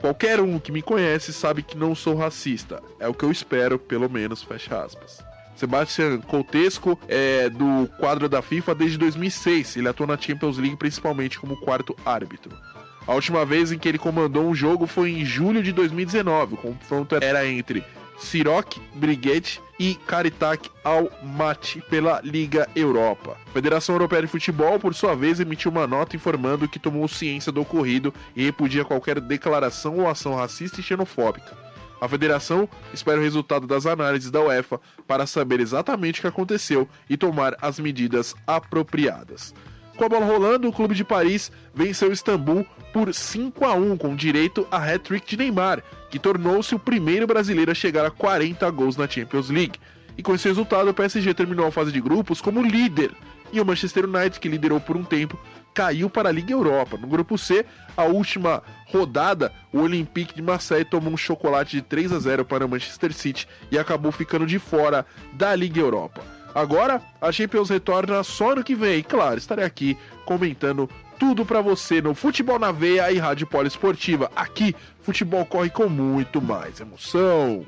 Qualquer um que me conhece sabe que não sou racista. É o que eu espero, pelo menos, fecha aspas. Sebastian Coutesco é do quadro da FIFA desde 2006. Ele atua na Champions League principalmente como quarto árbitro. A última vez em que ele comandou um jogo foi em julho de 2019. O confronto era entre Siroc Brigade e Caritak Almaty pela Liga Europa. A Federação Europeia de Futebol, por sua vez, emitiu uma nota informando que tomou ciência do ocorrido e repudia qualquer declaração ou ação racista e xenofóbica. A federação espera o resultado das análises da UEFA para saber exatamente o que aconteceu e tomar as medidas apropriadas. Com a bola rolando, o clube de Paris venceu Istambul por 5 a 1 com direito a hat-trick de Neymar, que tornou-se o primeiro brasileiro a chegar a 40 gols na Champions League. E com esse resultado, o PSG terminou a fase de grupos como líder, e o Manchester United, que liderou por um tempo, caiu para a Liga Europa. No grupo C, a última rodada, o Olympique de Marseille tomou um chocolate de 3 a 0 para o Manchester City e acabou ficando de fora da Liga Europa. Agora, a Champions retorna só no que vem. Claro, estarei aqui comentando tudo para você no Futebol na Veia e Rádio Poliesportiva. Aqui, futebol corre com muito mais emoção.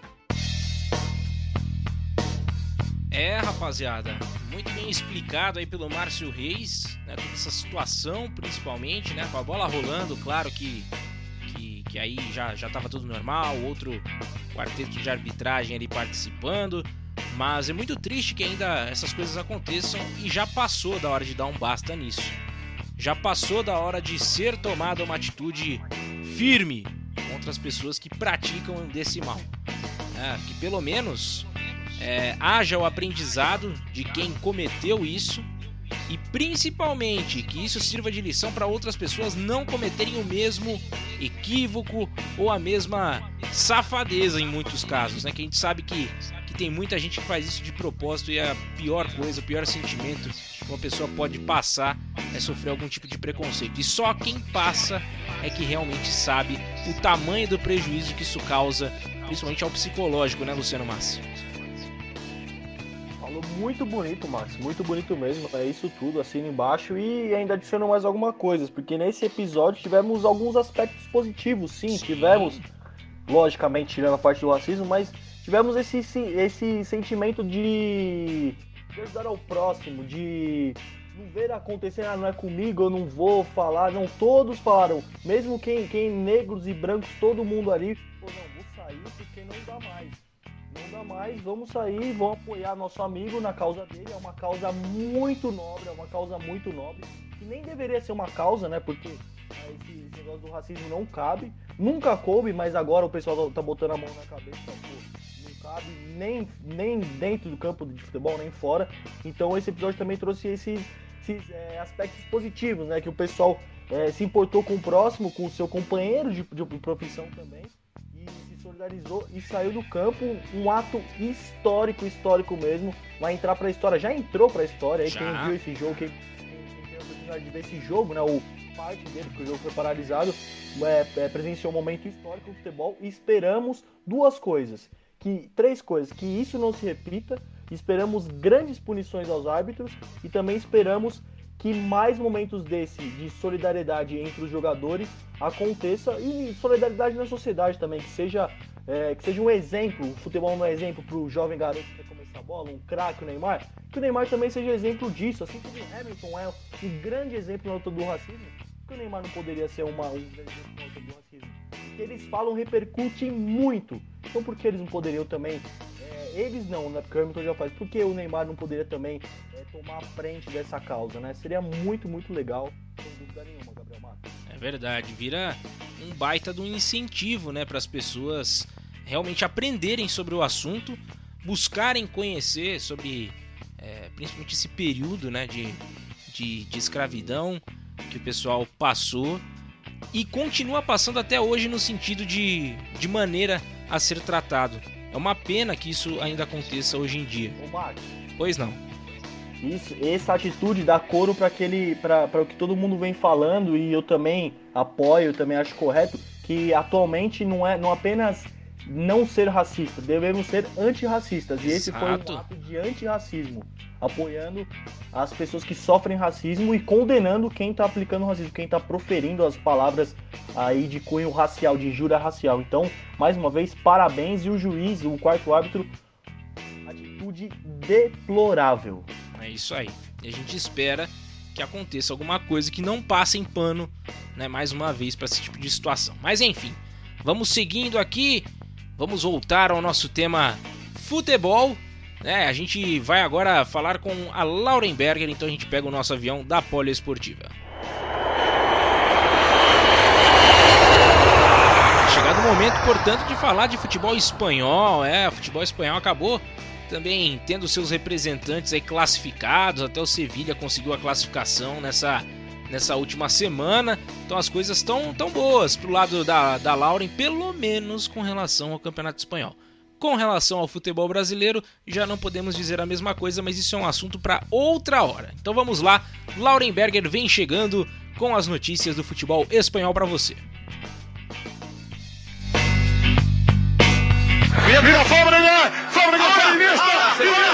É, rapaziada, muito bem explicado aí pelo Márcio Reis, né, toda essa situação, principalmente, né, com a bola rolando, claro que, que, que aí já, já tava tudo normal, outro quarteto de arbitragem ali participando, mas é muito triste que ainda essas coisas aconteçam e já passou da hora de dar um basta nisso. Já passou da hora de ser tomada uma atitude firme contra as pessoas que praticam desse mal. É, que pelo menos é, haja o aprendizado de quem cometeu isso e principalmente que isso sirva de lição para outras pessoas não cometerem o mesmo equívoco ou a mesma safadeza em muitos casos, né? Que a gente sabe que, tem muita gente que faz isso de propósito e a pior coisa, o pior sentimento que uma pessoa pode passar é sofrer algum tipo de preconceito. E só quem passa é que realmente sabe o tamanho do prejuízo que isso causa, principalmente ao psicológico, né, Luciano Massi? Falou muito bonito, Max. Muito bonito mesmo. É isso tudo, assina embaixo. E ainda adiciono mais algumas coisas, porque nesse episódio tivemos alguns aspectos positivos, sim. sim. Tivemos, logicamente, tirando a parte do racismo, mas tivemos esse, esse sentimento de ajudar ao próximo, de não ver acontecer, ah, não é comigo, eu não vou falar. Não, todos falaram. Mesmo quem, quem negros e brancos, todo mundo ali, não, vou sair porque não dá mais não dá mais, vamos sair, vamos apoiar nosso amigo na causa dele. É uma causa muito nobre, é uma causa muito nobre. Que nem deveria ser uma causa, né? Porque esse, esse negócio do racismo não cabe. Nunca coube, mas agora o pessoal tá botando a mão na cabeça, pô, cabe nem, nem dentro do campo de futebol, nem fora. Então esse episódio também trouxe esses, esses é, aspectos positivos, né? Que o pessoal é, se importou com o próximo, com o seu companheiro de, de profissão também solidarizou e saiu do campo. Um ato histórico, histórico mesmo. Vai entrar para a história. Já entrou para a história. Aí quem viu esse jogo, quem, quem, tem a oportunidade de ver esse jogo, né? O parte dele, porque o jogo foi paralisado, é, é, presenciou um momento histórico do futebol. E esperamos duas coisas. Que, três coisas. Que isso não se repita. Esperamos grandes punições aos árbitros. E também esperamos que mais momentos desse de solidariedade entre os jogadores aconteça e solidariedade na sociedade também, que seja, é, que seja um exemplo, o futebol não é exemplo para o jovem garoto que quer começar a bola, um craque, o Neymar, que o Neymar também seja exemplo disso, assim como o Hamilton é um grande exemplo na luta do racismo, que o Neymar não poderia ser uma, um que eles falam repercute muito, então por que eles não poderiam também eles não, né? Porque o Hamilton já faz. Por que o Neymar não poderia também é, tomar a frente dessa causa, né? Seria muito, muito legal, sem dúvida nenhuma, Gabriel Matos. É verdade, vira um baita de um incentivo, né, para as pessoas realmente aprenderem sobre o assunto, buscarem conhecer sobre é, principalmente esse período, né, de, de, de escravidão que o pessoal passou e continua passando até hoje no sentido de, de maneira a ser tratado. É uma pena que isso ainda aconteça hoje em dia. Pois não. Isso, essa atitude dá coro para aquele, para o que todo mundo vem falando e eu também apoio, também acho correto que atualmente não é não apenas não ser racista, devemos ser antirracistas. E esse foi um ato de antirracismo, apoiando as pessoas que sofrem racismo e condenando quem está aplicando racismo, quem está proferindo as palavras aí de cunho racial, de injúria racial. Então, mais uma vez, parabéns e o juiz, o quarto árbitro, atitude deplorável. É isso aí. E a gente espera que aconteça alguma coisa que não passe em pano, né, mais uma vez para esse tipo de situação. Mas enfim, vamos seguindo aqui. Vamos voltar ao nosso tema futebol. Né? A gente vai agora falar com a Laurenberger, então a gente pega o nosso avião da Poliesportiva. Chegado o momento, portanto, de falar de futebol espanhol. É, o futebol espanhol acabou também tendo seus representantes aí classificados, até o Sevilha conseguiu a classificação nessa, nessa última semana. Então as coisas estão tão boas pro lado da, da Lauren, pelo menos com relação ao Campeonato Espanhol. Com relação ao futebol brasileiro, já não podemos dizer a mesma coisa, mas isso é um assunto para outra hora. Então vamos lá, Laurenberger vem chegando com as notícias do futebol espanhol para você. Mira Fábregas, Fábregas para Iniesta,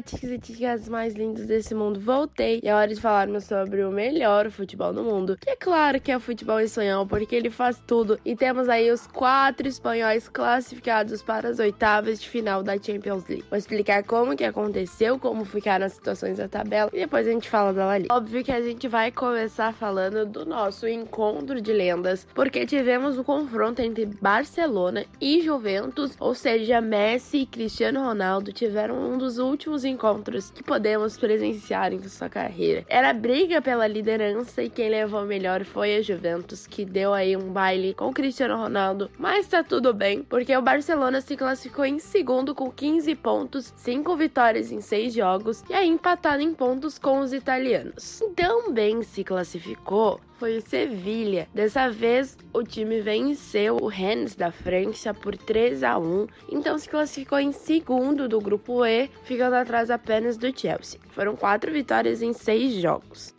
Olá, ticas e ticas mais lindos desse mundo. Voltei e é hora de falarmos sobre o melhor futebol do mundo. Que é claro que é o futebol espanhol, porque ele faz tudo. E temos aí os quatro espanhóis classificados para as oitavas de final da Champions League. Vou explicar como que aconteceu, como ficaram as situações da tabela e depois a gente fala da La Liga. Óbvio que a gente vai começar falando do nosso encontro de lendas, porque tivemos o um confronto entre Barcelona e Juventus, ou seja, Messi e Cristiano Ronaldo tiveram um dos últimos encontros que podemos presenciar em sua carreira. Era briga pela liderança e quem levou melhor foi a Juventus, que deu aí um baile com o Cristiano Ronaldo, mas tá tudo bem, porque o Barcelona se classificou em segundo com 15 pontos, 5 vitórias em 6 jogos e aí empatado em pontos com os italianos. Também se classificou foi o Sevilha. Dessa vez, o time venceu o Rennes da França por 3 a 1, então se classificou em segundo do grupo E, ficando atrás apenas do Chelsea. Foram quatro vitórias em seis jogos.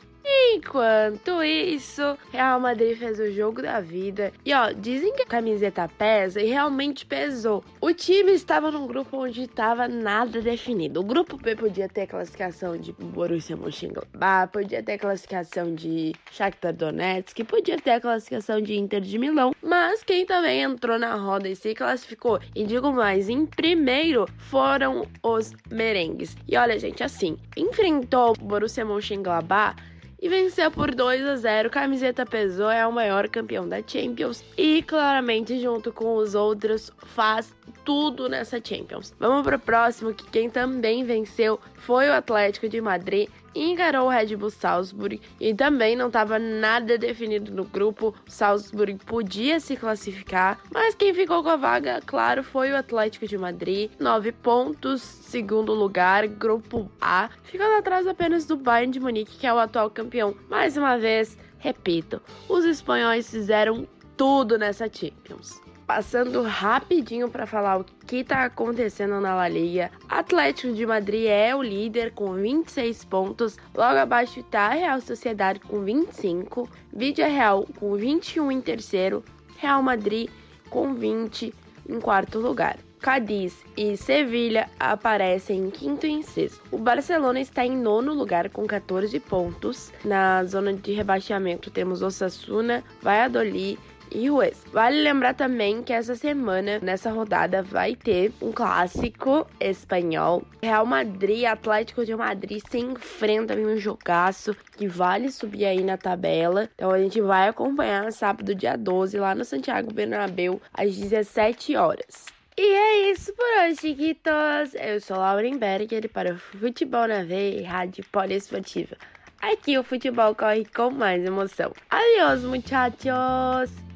Enquanto isso, Real Madrid fez o jogo da vida. E ó, dizem que a camiseta pesa e realmente pesou. O time estava num grupo onde estava nada definido. O grupo B podia ter classificação de Borussia Mönchengladbach, podia ter classificação de Shakhtar Donetsk, podia ter a classificação de Inter de Milão. Mas quem também entrou na roda e se classificou, e digo mais, em primeiro foram os merengues. E olha, gente, assim, enfrentou o Borussia Mönchengladbach e venceu por 2 a 0. Camiseta pesou, é o maior campeão da Champions e claramente junto com os outros faz tudo nessa Champions. Vamos para o próximo que quem também venceu foi o Atlético de Madrid encarou o Red Bull Salzburg e também não estava nada definido no grupo. O Salzburg podia se classificar, mas quem ficou com a vaga, claro, foi o Atlético de Madrid. Nove pontos, segundo lugar, grupo A, ficando atrás apenas do Bayern de Munique, que é o atual campeão. Mais uma vez, repito, os espanhóis fizeram tudo nessa Champions. Passando rapidinho para falar o que está acontecendo na La Liga. Atlético de Madrid é o líder com 26 pontos. Logo abaixo está a Real Sociedade com 25. Vídea Real com 21 em terceiro. Real Madrid com 20 em quarto lugar. Cadiz e Sevilha aparecem em quinto e em sexto. O Barcelona está em nono lugar com 14 pontos. Na zona de rebaixamento temos Osasuna, Valladolid e Ruiz. Vale lembrar também que essa semana, nessa rodada, vai ter um clássico espanhol. Real Madrid Atlético de Madrid se enfrentam em um jogaço que vale subir aí na tabela. Então a gente vai acompanhar sábado, dia 12, lá no Santiago Bernabéu, às 17 horas. E é isso por hoje, chiquitos. Eu sou Lauren Berger para o Futebol na Veia e Rádio Poliesportiva. Aqui o futebol corre com mais emoção. Adiós, muchachos!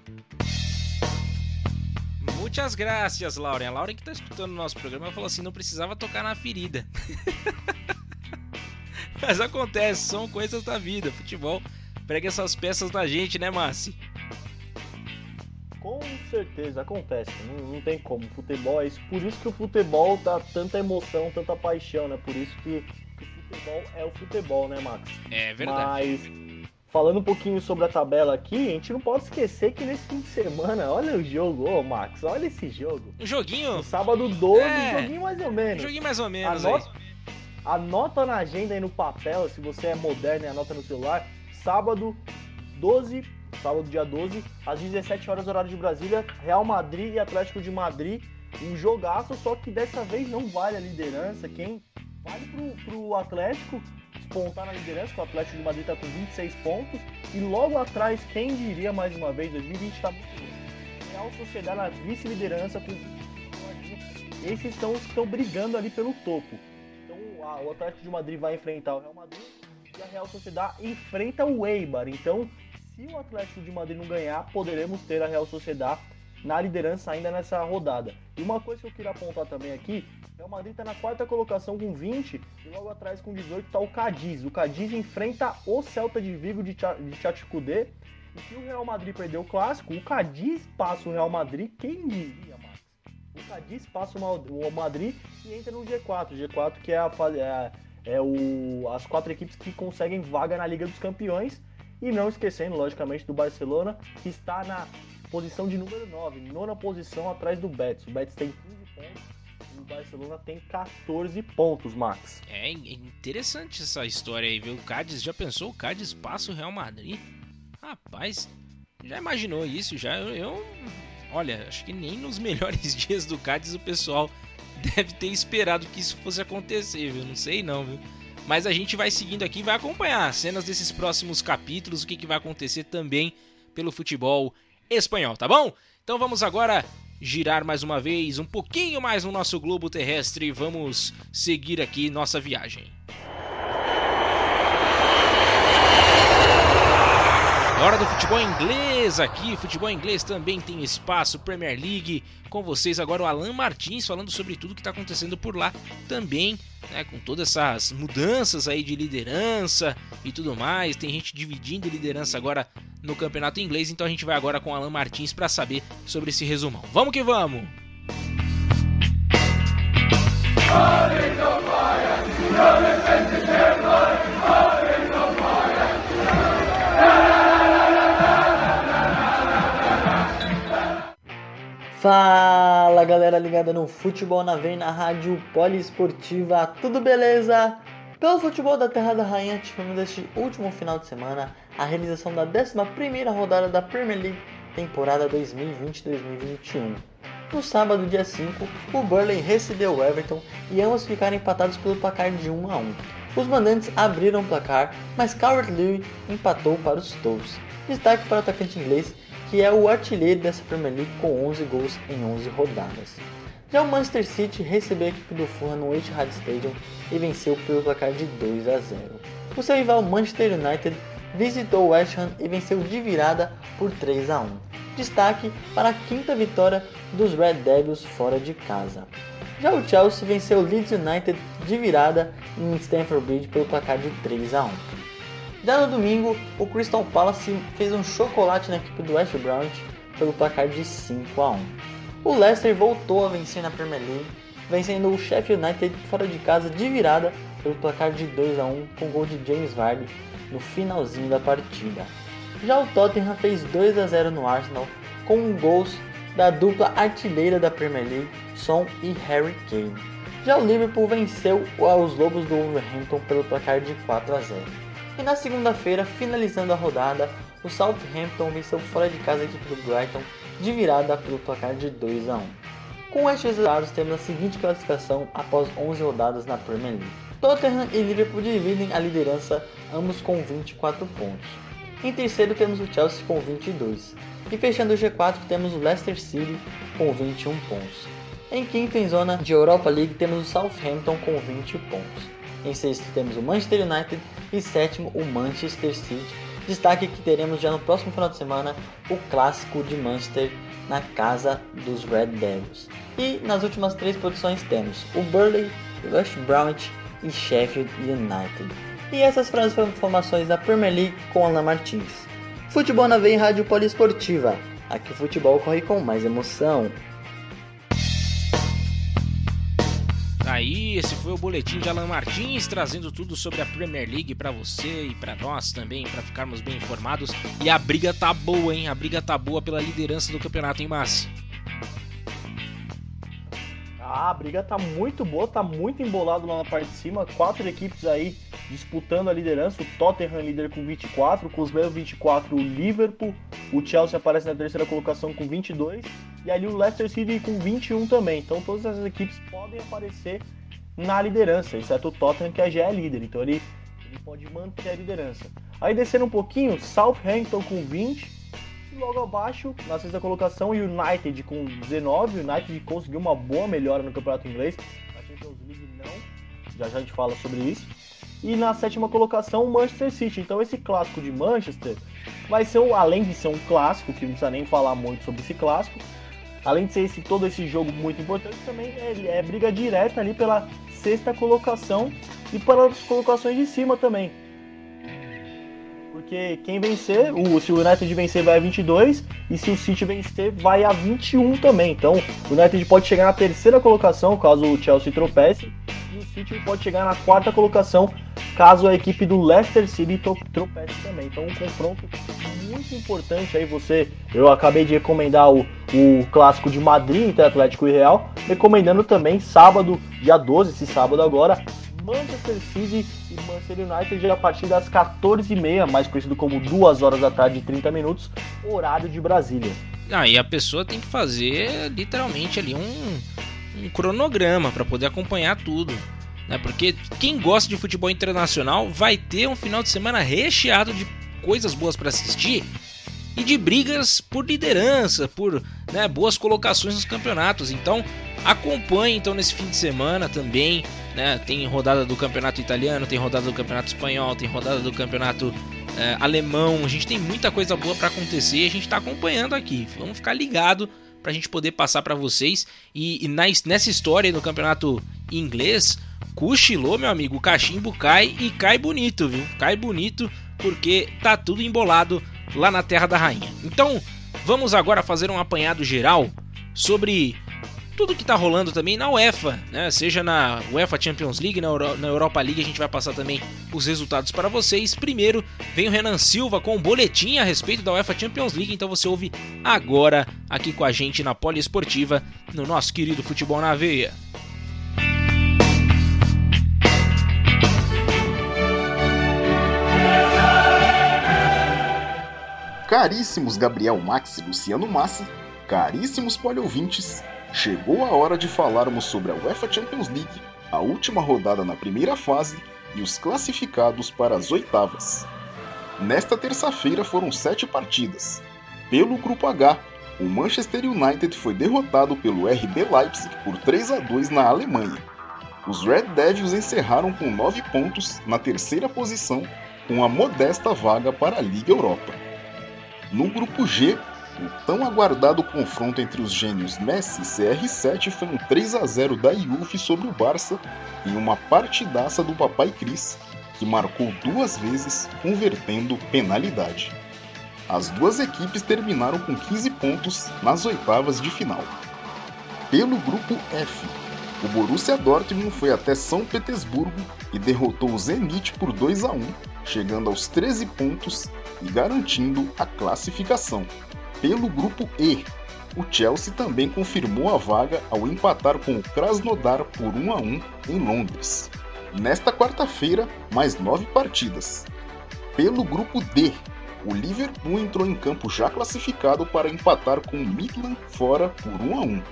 Muitas graças, Lauren. A Lauren que tá escutando o nosso programa falou assim: não precisava tocar na ferida. Mas acontece, são coisas da vida. Futebol prega essas peças da gente, né, Massi? Com certeza, acontece. Não, não, tem como. Futebol é isso. Por isso que o futebol dá tanta emoção, tanta paixão, né? Por isso que, que o futebol é o futebol, né, Max? É verdade. Mas falando um pouquinho sobre a tabela aqui, a gente não pode esquecer que nesse fim de semana, olha o jogo, ô Max, olha esse jogo. Um joguinho? No sábado 12, é, um joguinho mais ou menos. Um joguinho mais ou menos. Anota, anota na agenda aí no papel, se você é moderno e anota no celular. Sábado 12, sábado dia 12, às 17 horas horário de Brasília, Real Madrid e Atlético de Madrid. Um jogaço, só que dessa vez não vale a liderança. Quem vale pro, pro Atlético despontar na liderança, que o Atlético de Madrid está com 26 pontos. E logo atrás, quem diria mais uma vez, 2020 está muito bom. Real Sociedade na vice-liderança com 25 Esses são os que estão brigando ali pelo topo. Então o Atlético de Madrid vai enfrentar o Real Madrid e a Real Sociedade enfrenta o Eibar. Então, se o Atlético de Madrid não ganhar, poderemos ter a Real Sociedade na liderança ainda nessa rodada. E uma coisa que eu queria apontar também aqui, o Real Madrid está na quarta colocação com 20 e logo atrás com 18 está o Cadiz. O Cadiz enfrenta o Celta de Vigo de Tchatchkudê. E se o Real Madrid perder o clássico, o Cadiz passa o Real Madrid, quem diria, Max? O Cadiz passa o Madrid e entra no G4. O G4 que é, a, é, é o, as quatro equipes que conseguem vaga na Liga dos Campeões. E não esquecendo, logicamente, do Barcelona, que está na posição de número 9, nona posição atrás do Betis. O Betis tem 15 pontos e o Barcelona tem 14 pontos, Max. É interessante essa história aí, viu? O Cádiz, já pensou? O Cádiz passa o Real Madrid? Rapaz, já imaginou isso? Já eu, eu olha, acho que nem nos melhores dias do Cádiz o pessoal deve ter esperado que isso fosse acontecer, viu? Não sei não, viu? Mas a gente vai seguindo aqui vai acompanhar cenas desses próximos capítulos, o que, que vai acontecer também pelo futebol espanhol, tá bom? Então vamos agora girar mais uma vez, um pouquinho mais no nosso globo terrestre e vamos seguir aqui nossa viagem. Hora do futebol inglês aqui, futebol inglês também tem espaço, Premier League. Com vocês agora o Alan Martins falando sobre tudo que está acontecendo por lá também, né, com todas essas mudanças aí de liderança e tudo mais. Tem gente dividindo liderança agora no campeonato inglês, então a gente vai agora com Alan Martins para saber sobre esse resumão. Vamos que vamos! Fala galera ligada no Futebol na Veia na Rádio Poliesportiva, tudo beleza? Pelo futebol da Terra da Rainha, tivemos este último final de semana a realização da 11 rodada da Premier League temporada 2020-2021. No sábado, dia 5, o Burnley recebeu o Everton e ambos ficaram empatados pelo placar de 1 a 1. Os mandantes abriram o placar, mas Calvert-Lewin empatou para os Tours. Destaque para o atacante inglês que é o artilheiro dessa Premier League com 11 gols em 11 rodadas. Já o Manchester City recebeu a equipe do Fulham no Etihad Stadium e venceu pelo placar de 2 a 0. O seu rival Manchester United visitou o West Ham e venceu de virada por 3 a 1. Destaque para a quinta vitória dos Red Devils fora de casa. Já o Chelsea venceu o Leeds United de virada em Stamford Bridge pelo placar de 3 a 1. Já no domingo, o Crystal Palace fez um chocolate na equipe do West Bromwich pelo placar de 5 a 1. O Leicester voltou a vencer na Premier League, vencendo o Sheffield United fora de casa de virada pelo placar de 2 a 1 com gol de James Vardy no finalzinho da partida. Já o Tottenham fez 2 a 0 no Arsenal com gols da dupla artilheira da Premier League, Son e Harry Kane. Já o Liverpool venceu os Lobos do Wolverhampton pelo placar de 4 a 0. E na segunda-feira, finalizando a rodada, o Southampton venceu fora de casa a equipe do Brighton de virada pelo placar de 2 a 1. Com estes resultados, temos a seguinte classificação após 11 rodadas na Premier League. Tottenham e Liverpool dividem a liderança, ambos com 24 pontos. Em terceiro temos o Chelsea com 22. E fechando o G4 temos o Leicester City com 21 pontos. Em quinto em zona de Europa League temos o Southampton com 20 pontos. Em sexto temos o Manchester United e sétimo o Manchester City. Destaque que teremos já no próximo final de semana o clássico de Manchester na casa dos Red Devils. E nas últimas três posições temos o Burley, West Bromwich e Sheffield United. E essas foram as informações da Premier League com Alan Martins. Futebol na veia Rádio Poliesportiva. Aqui o futebol corre com mais emoção. Aí, esse foi o boletim de Alan Martins trazendo tudo sobre a Premier League para você e para nós também, para ficarmos bem informados. E a briga tá boa, hein? A briga tá boa pela liderança do campeonato em massa. Ah, a briga tá muito boa, tá muito embolado lá na parte de cima. Quatro equipes aí disputando a liderança. O Tottenham líder com 24, com os mesmos 24 o Liverpool. O Chelsea aparece na terceira colocação com 22 e ali o Leicester City com 21 também. Então todas essas equipes podem aparecer na liderança, exceto o Tottenham que já é líder, então ele, ele pode manter a liderança. Aí descendo um pouquinho, Southampton com 20 e logo abaixo, na sexta colocação, United com 19. O United conseguiu uma boa melhora no campeonato inglês. A Champions League não, já já a gente fala sobre isso. e na sétima colocação Manchester City. Então esse clássico de Manchester vai ser, um, além de ser um clássico, que não precisa nem falar muito sobre esse clássico, além de ser esse, todo esse jogo muito importante, também é, é briga direta ali pela sexta colocação e pelas colocações de cima também. Porque quem vencer, o, se o United vencer vai a 22 e se o City vencer vai a 21 também. Então o United pode chegar na terceira colocação caso o Chelsea tropece e o City pode chegar na quarta colocação caso a equipe do Leicester City tropece também. Então um confronto muito importante aí você, eu acabei de recomendar o, o clássico de Madrid entre Atlético e Real, recomendando também sábado, dia 12, esse sábado agora, Manchester City e Manchester United a partir das 14h30, mais conhecido como 2 horas da tarde e 30 minutos, horário de Brasília. Ah, a pessoa tem que fazer literalmente ali um, um cronograma para poder acompanhar tudo. Né? Porque quem gosta de futebol internacional vai ter um final de semana recheado de coisas boas para assistir e de brigas por liderança, por né, boas colocações nos campeonatos. Então acompanhe então nesse fim de semana também né? Tem rodada do campeonato italiano, tem rodada do campeonato espanhol, tem rodada do campeonato é, alemão. A gente tem muita coisa boa para acontecer e a gente está acompanhando aqui. Vamos ficar ligado para a gente poder passar para vocês. E, e na, nessa história do campeonato inglês, cochilou, meu amigo, o cachimbo cai e cai bonito, viu? Cai bonito porque tá tudo embolado lá na Terra da Rainha. Então, vamos agora fazer um apanhado geral sobre tudo que está rolando também na UEFA, né? Seja na UEFA Champions League, na, Euro, na, Europa League, a gente vai passar também os resultados para vocês. Primeiro, vem o Renan Silva com um boletim a respeito da UEFA Champions League, então você ouve agora aqui com a gente na Poliesportiva, no nosso querido Futebol na Veia. Caríssimos Gabriel Max e Luciano Massa, caríssimos poliouvintes, Chegou a hora de falarmos sobre a UEFA Champions League, a última rodada na primeira fase e os classificados para as oitavas. Nesta terça-feira foram sete partidas. Pelo Grupo H, o Manchester United foi derrotado pelo RB Leipzig por 3 a 2 na Alemanha. Os Red Devils encerraram com nove pontos na terceira posição, com a modesta vaga para a Liga Europa. No grupo G, o tão aguardado confronto entre os gênios Messi e CR7 foi um 3 a 0 da Juve sobre o Barça em uma partidaça do Papai Cris, que marcou duas vezes, convertendo penalidade. As duas equipes terminaram com 15 pontos nas oitavas de final. Pelo grupo F, o Borussia Dortmund foi até São Petersburgo e derrotou o Zenit por 2 a 1, chegando aos 13 pontos e garantindo a classificação. Pelo grupo E, o Chelsea também confirmou a vaga ao empatar com o Krasnodar por 1 a 1 em Londres. Nesta quarta-feira, mais nove partidas. Pelo grupo D, o Liverpool entrou em campo já classificado para empatar com o Midland fora por 1 a 1.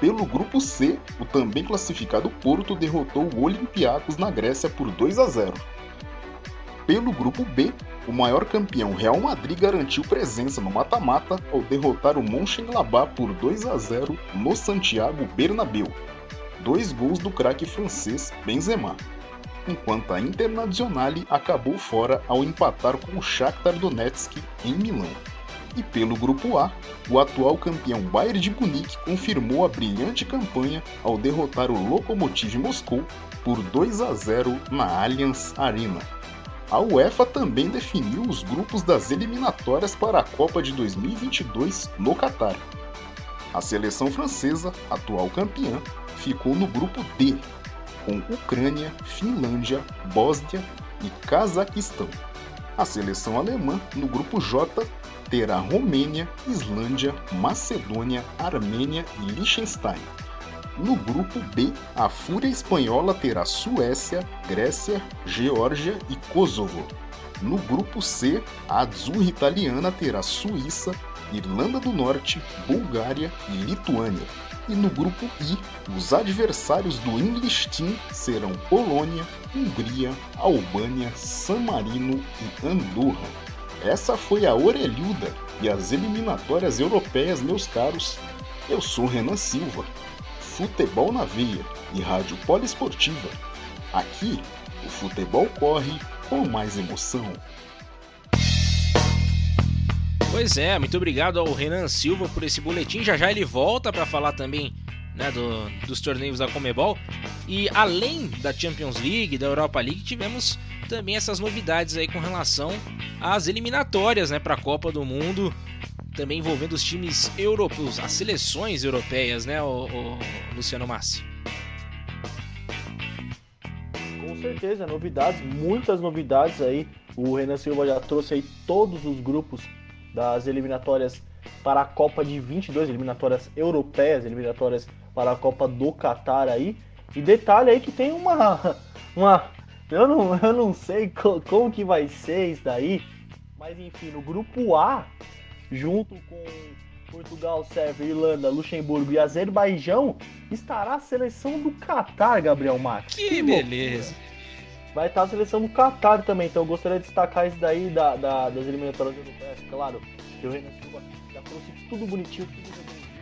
Pelo grupo C, o também classificado Porto derrotou o Olympiacos na Grécia por 2 a 0. Pelo grupo B, o maior campeão Real Madrid garantiu presença no mata-mata ao derrotar o Mönchengladbach por 2 a 0 no Santiago Bernabéu. Dois gols do craque francês Benzema. Enquanto a Internazionale acabou fora ao empatar com o Shakhtar Donetsk em Milão. E pelo grupo A, o atual campeão Bayern de Munique confirmou a brilhante campanha ao derrotar o Lokomotiv Moscou por 2 a 0 na Allianz Arena. A UEFA também definiu os grupos das eliminatórias para a Copa de 2022 no Catar. A seleção francesa, atual campeã, ficou no grupo D, com Ucrânia, Finlândia, Bósnia e Cazaquistão. A seleção alemã, no grupo J, terá Romênia, Islândia, Macedônia, Armênia e Liechtenstein. No grupo B, a Fúria Espanhola terá Suécia, Grécia, Geórgia e Kosovo. No grupo C, a Azzurra Italiana terá Suíça, Irlanda do Norte, Bulgária e Lituânia. E no grupo I, os adversários do English Team serão Polônia, Hungria, Albânia, San Marino e Andorra. Essa foi a Orelhuda e as eliminatórias europeias, meus caros. Eu sou Renan Silva Futebol na Veia e Rádio Poliesportiva. Aqui o futebol corre com mais emoção. Pois é, muito obrigado ao Renan Silva por esse boletim. Já já ele volta para falar também né, do, dos torneios da Comebol. E além da Champions League, da Europa League, tivemos também essas novidades aí com relação às eliminatórias né, para a Copa do Mundo, também envolvendo os times europeus, as seleções europeias, né, o, o Luciano Massi? Com certeza, novidades, muitas novidades aí. O Renan Silva já trouxe aí todos os grupos das eliminatórias para a Copa de 22, eliminatórias europeias, eliminatórias para a Copa do Catar aí. E detalhe aí que tem uma. uma eu, não, eu não sei como que vai ser isso daí, mas enfim, no grupo A, junto com Portugal, Sérvia, Irlanda, Luxemburgo e Azerbaijão, estará a seleção do Catar, Gabriel Max. Que, que beleza! Vai estar a seleção do Catar também, então eu gostaria de destacar isso daí da, da das eliminatórias europeias, claro. Que o Renan Silva já trouxe tudo bonitinho, tudo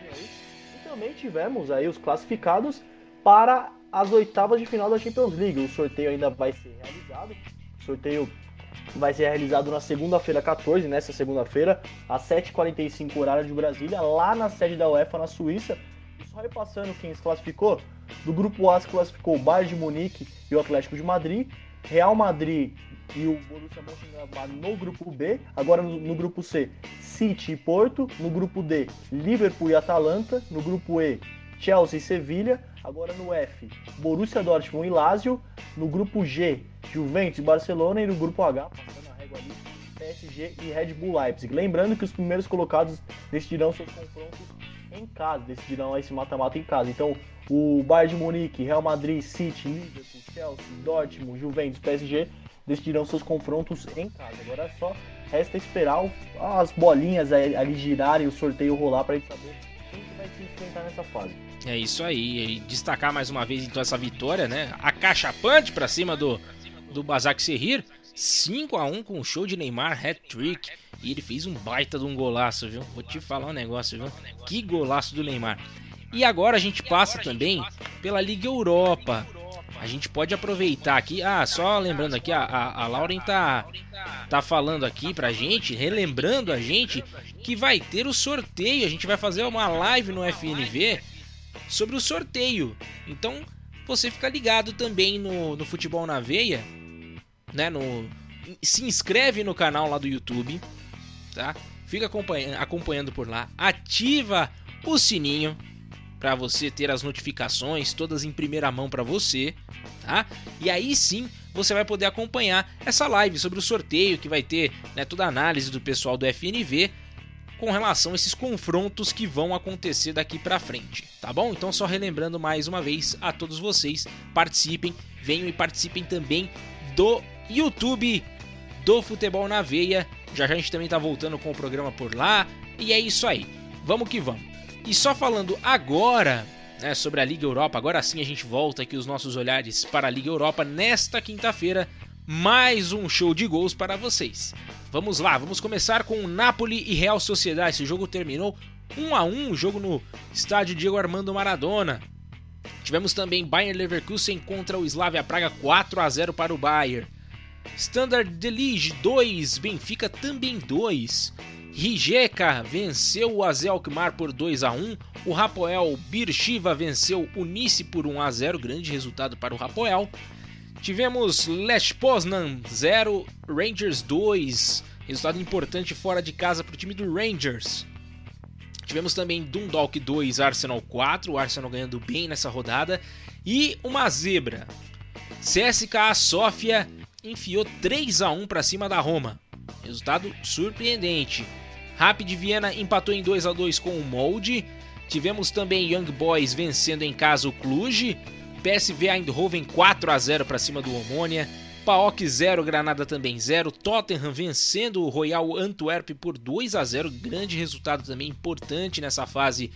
aí. E também tivemos aí os classificados para as oitavas de final da Champions League. O sorteio ainda vai ser realizado. Sorteio vai ser realizado na segunda-feira 14, nessa segunda-feira, às 7h45 horário de Brasília, lá na sede da UEFA, na Suíça. Só repassando quem se classificou, do grupo A se classificou o Bayern de Munique e o Atlético de Madrid, Real Madrid e o Borussia Mönchengladbach no grupo B. Agora no, no, grupo C, City e Porto. No grupo D, Liverpool e Atalanta. No grupo E, Chelsea e Sevilha. Agora no F, Borussia Dortmund e Lazio. No grupo G, Juventus Barcelona. E no grupo H, passando a régua ali, PSG e Red Bull Leipzig. Lembrando que os primeiros colocados decidirão seus confrontos em casa, decidirão esse mata-mata em casa. Então, o Bayern de Munique, Real Madrid, City, Liverpool, Chelsea, Dortmund, Juventus, PSG decidirão seus confrontos em casa. Agora só resta esperar as bolinhas ali girarem, o sorteio rolar para gente saber quem que vai se enfrentar nessa fase. É isso aí, e destacar mais uma vez então essa vitória, né? A cachapante para cima do do Basak Serrir, 5 a 1 com o show de Neymar hat-trick. E ele fez um baita de um golaço, viu? Vou te falar um negócio, viu? Que golaço do Neymar. E agora a gente passa também pela Liga Europa. A gente pode aproveitar aqui. Ah, só lembrando aqui, a, a, a Lauren tá, tá falando aqui pra gente, relembrando a gente que vai ter o sorteio. A gente vai fazer uma live no FNV sobre o sorteio. Então você fica ligado também no, no Futebol na Veia, né? No, se inscreve no canal lá do YouTube, tá? Fica acompanhando, acompanhando por lá, ativa o sininho para você ter as notificações todas em primeira mão para você, tá? E aí sim você vai poder acompanhar essa live sobre o sorteio que vai ter né, toda a análise do pessoal do FNV com relação a esses confrontos que vão acontecer daqui para frente, tá bom? Então só relembrando mais uma vez a todos vocês, participem, venham e participem também do YouTube do Futebol na Veia. Já já a gente também tá voltando com o programa por lá e é isso aí. Vamos que vamos. E só falando agora né, sobre a Liga Europa, agora sim a gente volta aqui os nossos olhares para a Liga Europa nesta quinta-feira. Mais um show de gols para vocês. Vamos lá, vamos começar com Napoli e Real Sociedade. Esse jogo terminou 1 a 1, o jogo no estádio Diego Armando Maradona. Tivemos também Bayern Leverkusen contra o Slavia Praga 4 a 0 para o Bayern. Standard de Liège 2, Benfica também 2. Rijeka venceu o Azel Alkmaar por 2 a 1. O Rapoel Birshiva venceu o Nice por 1 a 0, grande resultado para o Rapoel. Tivemos Lech Poznan 0, Rangers 2, resultado importante fora de casa para o time do Rangers. Tivemos também Dundalk 2, Arsenal 4, o Arsenal ganhando bem nessa rodada. E uma zebra. CSKA Sofia enfiou 3 a 1 para cima da Roma. Resultado surpreendente. Rapid Viena empatou em 2 a 2 com o Molde. Tivemos também Young Boys vencendo em casa o Cluj. PSV Eindhoven 4 a 0 para cima do Omônia. PAOK 0, Granada também 0. Tottenham vencendo o Royal Antwerp por 2 a 0. Grande resultado também importante nessa fase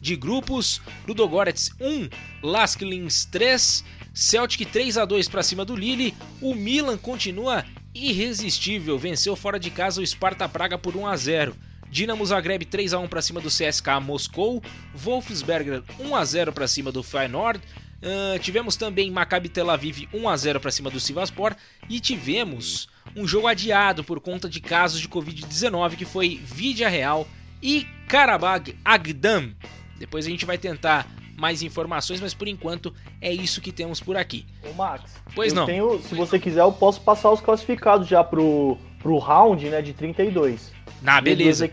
de grupos. Ludogorets 1, Lask Linz 3. Celtic 3 a 2 para cima do Lille. O Milan continua irresistível, venceu fora de casa o Sparta Praga por 1 a 0. Dinamo Zagreb 3 a 1 para cima do CSKA Moscou, Wolfsberger 1 a 0 para cima do Feyenoord, Uh, tivemos também Maccabi Tel Aviv 1 a 0 para cima do Sivaspor e tivemos um jogo adiado por conta de casos de Covid-19 que foi Vidia Real e Karabag Agdam. Depois a gente vai tentar mais informações, mas por enquanto é isso que temos por aqui. Ô Max, pois não. Tenho, se você quiser, eu posso passar os classificados já pro, pro round, né, de 32. Ah, beleza.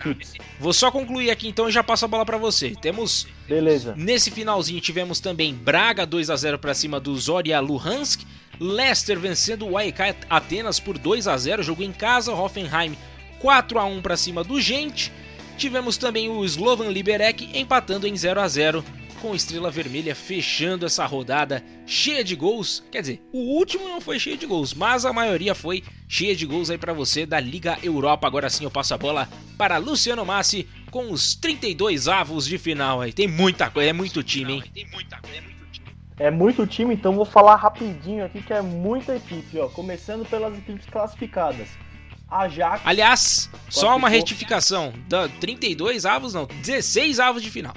Vou só concluir aqui então e já passo a bola para você. Temos Beleza. Nesse finalzinho tivemos também Braga 2 a 0 para cima do Zorya Luhansk, Leicester vencendo o AEK Atenas por 2 a 0, jogo em casa, Hoffenheim 4 a 1 para cima do Gente. Tivemos também o Slovan Liberec empatando em 0 a 0 com Estrela Vermelha fechando essa rodada cheia de gols. Quer dizer, o último não foi cheio de gols, mas a maioria foi cheia de gols aí para você da Liga Europa. Agora sim eu passo a bola para Luciano Massi com os 32 avos de final aí. Tem muita coisa, é muito time, hein? Tem muita coisa, é muito time. É muito time, então vou falar rapidinho aqui que é muita equipe, ó. Começando pelas equipes classificadas. Ajax. Aliás, só uma retificação: da 32 avos, não, 16 avos de final.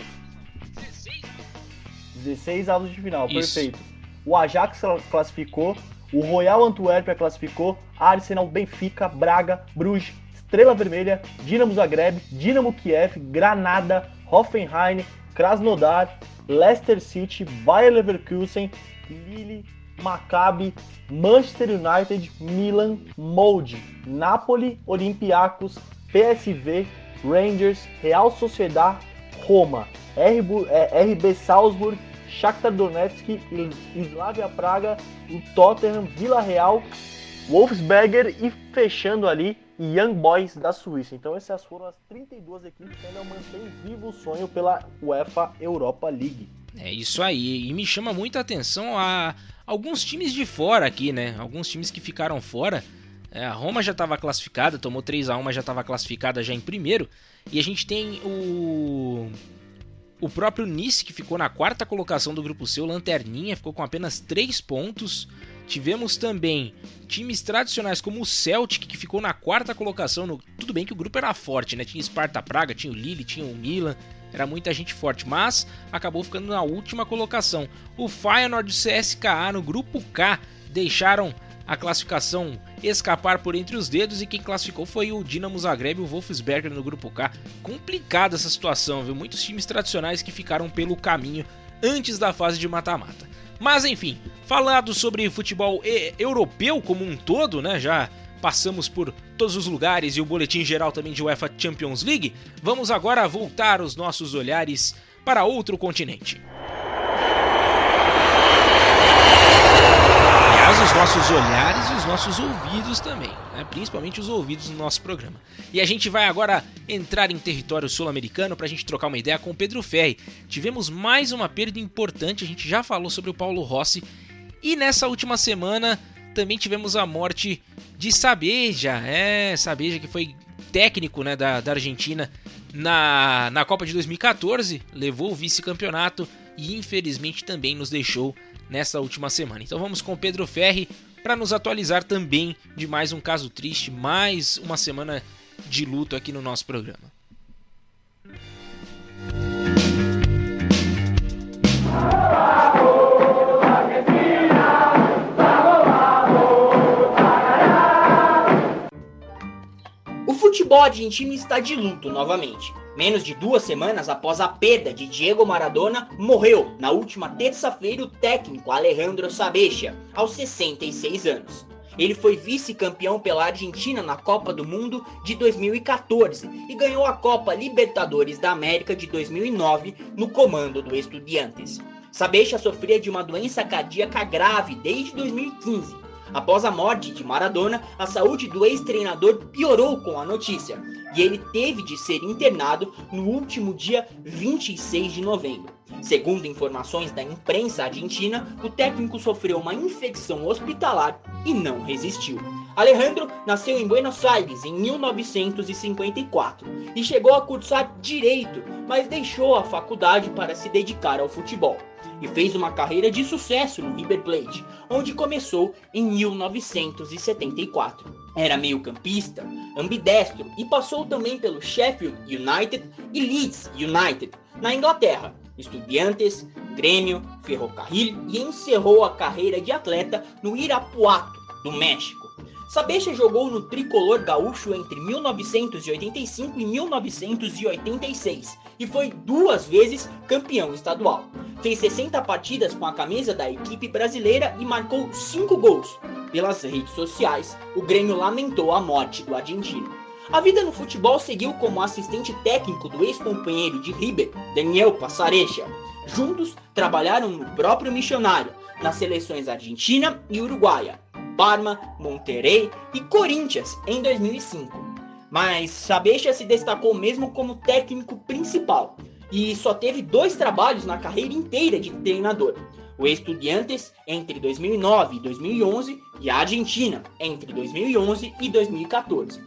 16 avos de final, Isso. perfeito. O Ajax classificou, o Royal Antuérpia classificou, Arsenal, Benfica, Braga, Bruges, Estrela Vermelha, Dinamo Zagreb, Dinamo Kiev, Granada, Hoffenheim, Krasnodar, Leicester City, Bayer Leverkusen, Lille, Maccabi, Manchester United, Milan, Molde, Napoli, Olympiacos, PSV, Rangers, Real Sociedad, Roma, RB, é, RB Salzburg, Shakhtar Donetsk, Slavia Praga, o Tottenham, Vila Real, Wolfsberger e fechando ali Young Boys da Suíça. Então essas foram as 32 equipes que ainda mantêm vivo o sonho pela UEFA Europa League. É isso aí, e me chama muita atenção a alguns times de fora aqui, né? Alguns times que ficaram fora. É, a Roma já estava classificada, tomou 3 a 1 mas já estava classificada já em primeiro. E a gente tem o o próprio Nice, que ficou na quarta colocação do grupo o Lanterninha, ficou com apenas 3 pontos. Tivemos também times tradicionais como o Celtic, que ficou na quarta colocação. No... Tudo bem que o grupo era forte, né? Tinha Sparta Praga, tinha o Lille, tinha o Milan, era muita gente forte, mas acabou ficando na última colocação. O Feyenoord e o CSKA no grupo K deixaram a classificação escapar por entre os dedos e quem classificou foi o Dinamo Zagreb e o Wolfsberger no grupo K. Complicada essa situação, viu? Muitos times tradicionais que ficaram pelo caminho antes da fase de mata-mata. Mas enfim, falado sobre futebol europeu como um todo, né? Já passamos por todos os lugares e o boletim geral também de UEFA Champions League. Vamos agora voltar os nossos olhares para outro continente. aliás, os nossos olhares e os nossos ouvidos também, né? principalmente os ouvidos no nosso programa. E a gente vai agora entrar em território sul-americano para a gente trocar uma ideia com o Pedro Ferri. Tivemos mais uma perda importante, a gente já falou sobre o Paulo Rossi, e nessa última semana também tivemos a morte de Sabeja, é, Sabeja que foi técnico né, da, da Argentina na, na Copa de 2014, levou o vice-campeonato e infelizmente também nos deixou nessa última semana. Então vamos com Pedro Ferri para nos atualizar também de mais um caso triste, mais uma semana de luto aqui no nosso programa. Futebol argentino está de luto novamente. Menos de duas semanas após a perda de Diego Maradona, morreu na última terça-feira o técnico Alejandro Sabechia, aos 66 anos. Ele foi vice-campeão pela Argentina na Copa do Mundo de 2014 e ganhou a Copa Libertadores da América de 2009 no comando do Estudiantes. Sabechia sofria de uma doença cardíaca grave desde 2015 Após a morte de Maradona, a saúde do ex-treinador piorou com a notícia e ele teve de ser internado no último dia 26 de novembro. Segundo informações da imprensa argentina, o técnico sofreu uma infecção hospitalar e não resistiu. Alejandro nasceu em Buenos Aires em 1954 e chegou a cursar direito, mas deixou a faculdade para se dedicar ao futebol e fez uma carreira de sucesso no River Plate, onde começou em 1974. Era meio-campista, ambidestro e passou também pelo Sheffield United e Leeds United na Inglaterra, Estudiantes, Grêmio, Ferrocarril e encerrou a carreira de atleta no Irapuato, do México. Sabecha jogou no tricolor gaúcho entre 1985 e 1986 e foi duas vezes campeão estadual. Fez 60 partidas com a camisa da equipe brasileira e marcou 5 gols. Pelas redes sociais, o Grêmio lamentou a morte do argentino. A vida no futebol seguiu como assistente técnico do ex-companheiro de River, Daniel Passarecha. Juntos, trabalharam no próprio Missionário, nas seleções argentina e uruguaia, Parma, Monterrey e Corinthians em 2005. Mas Sabecha se destacou mesmo como técnico principal e só teve dois trabalhos na carreira inteira de treinador. O Estudiantes entre 2009 e 2011 e a Argentina entre 2011 e 2014.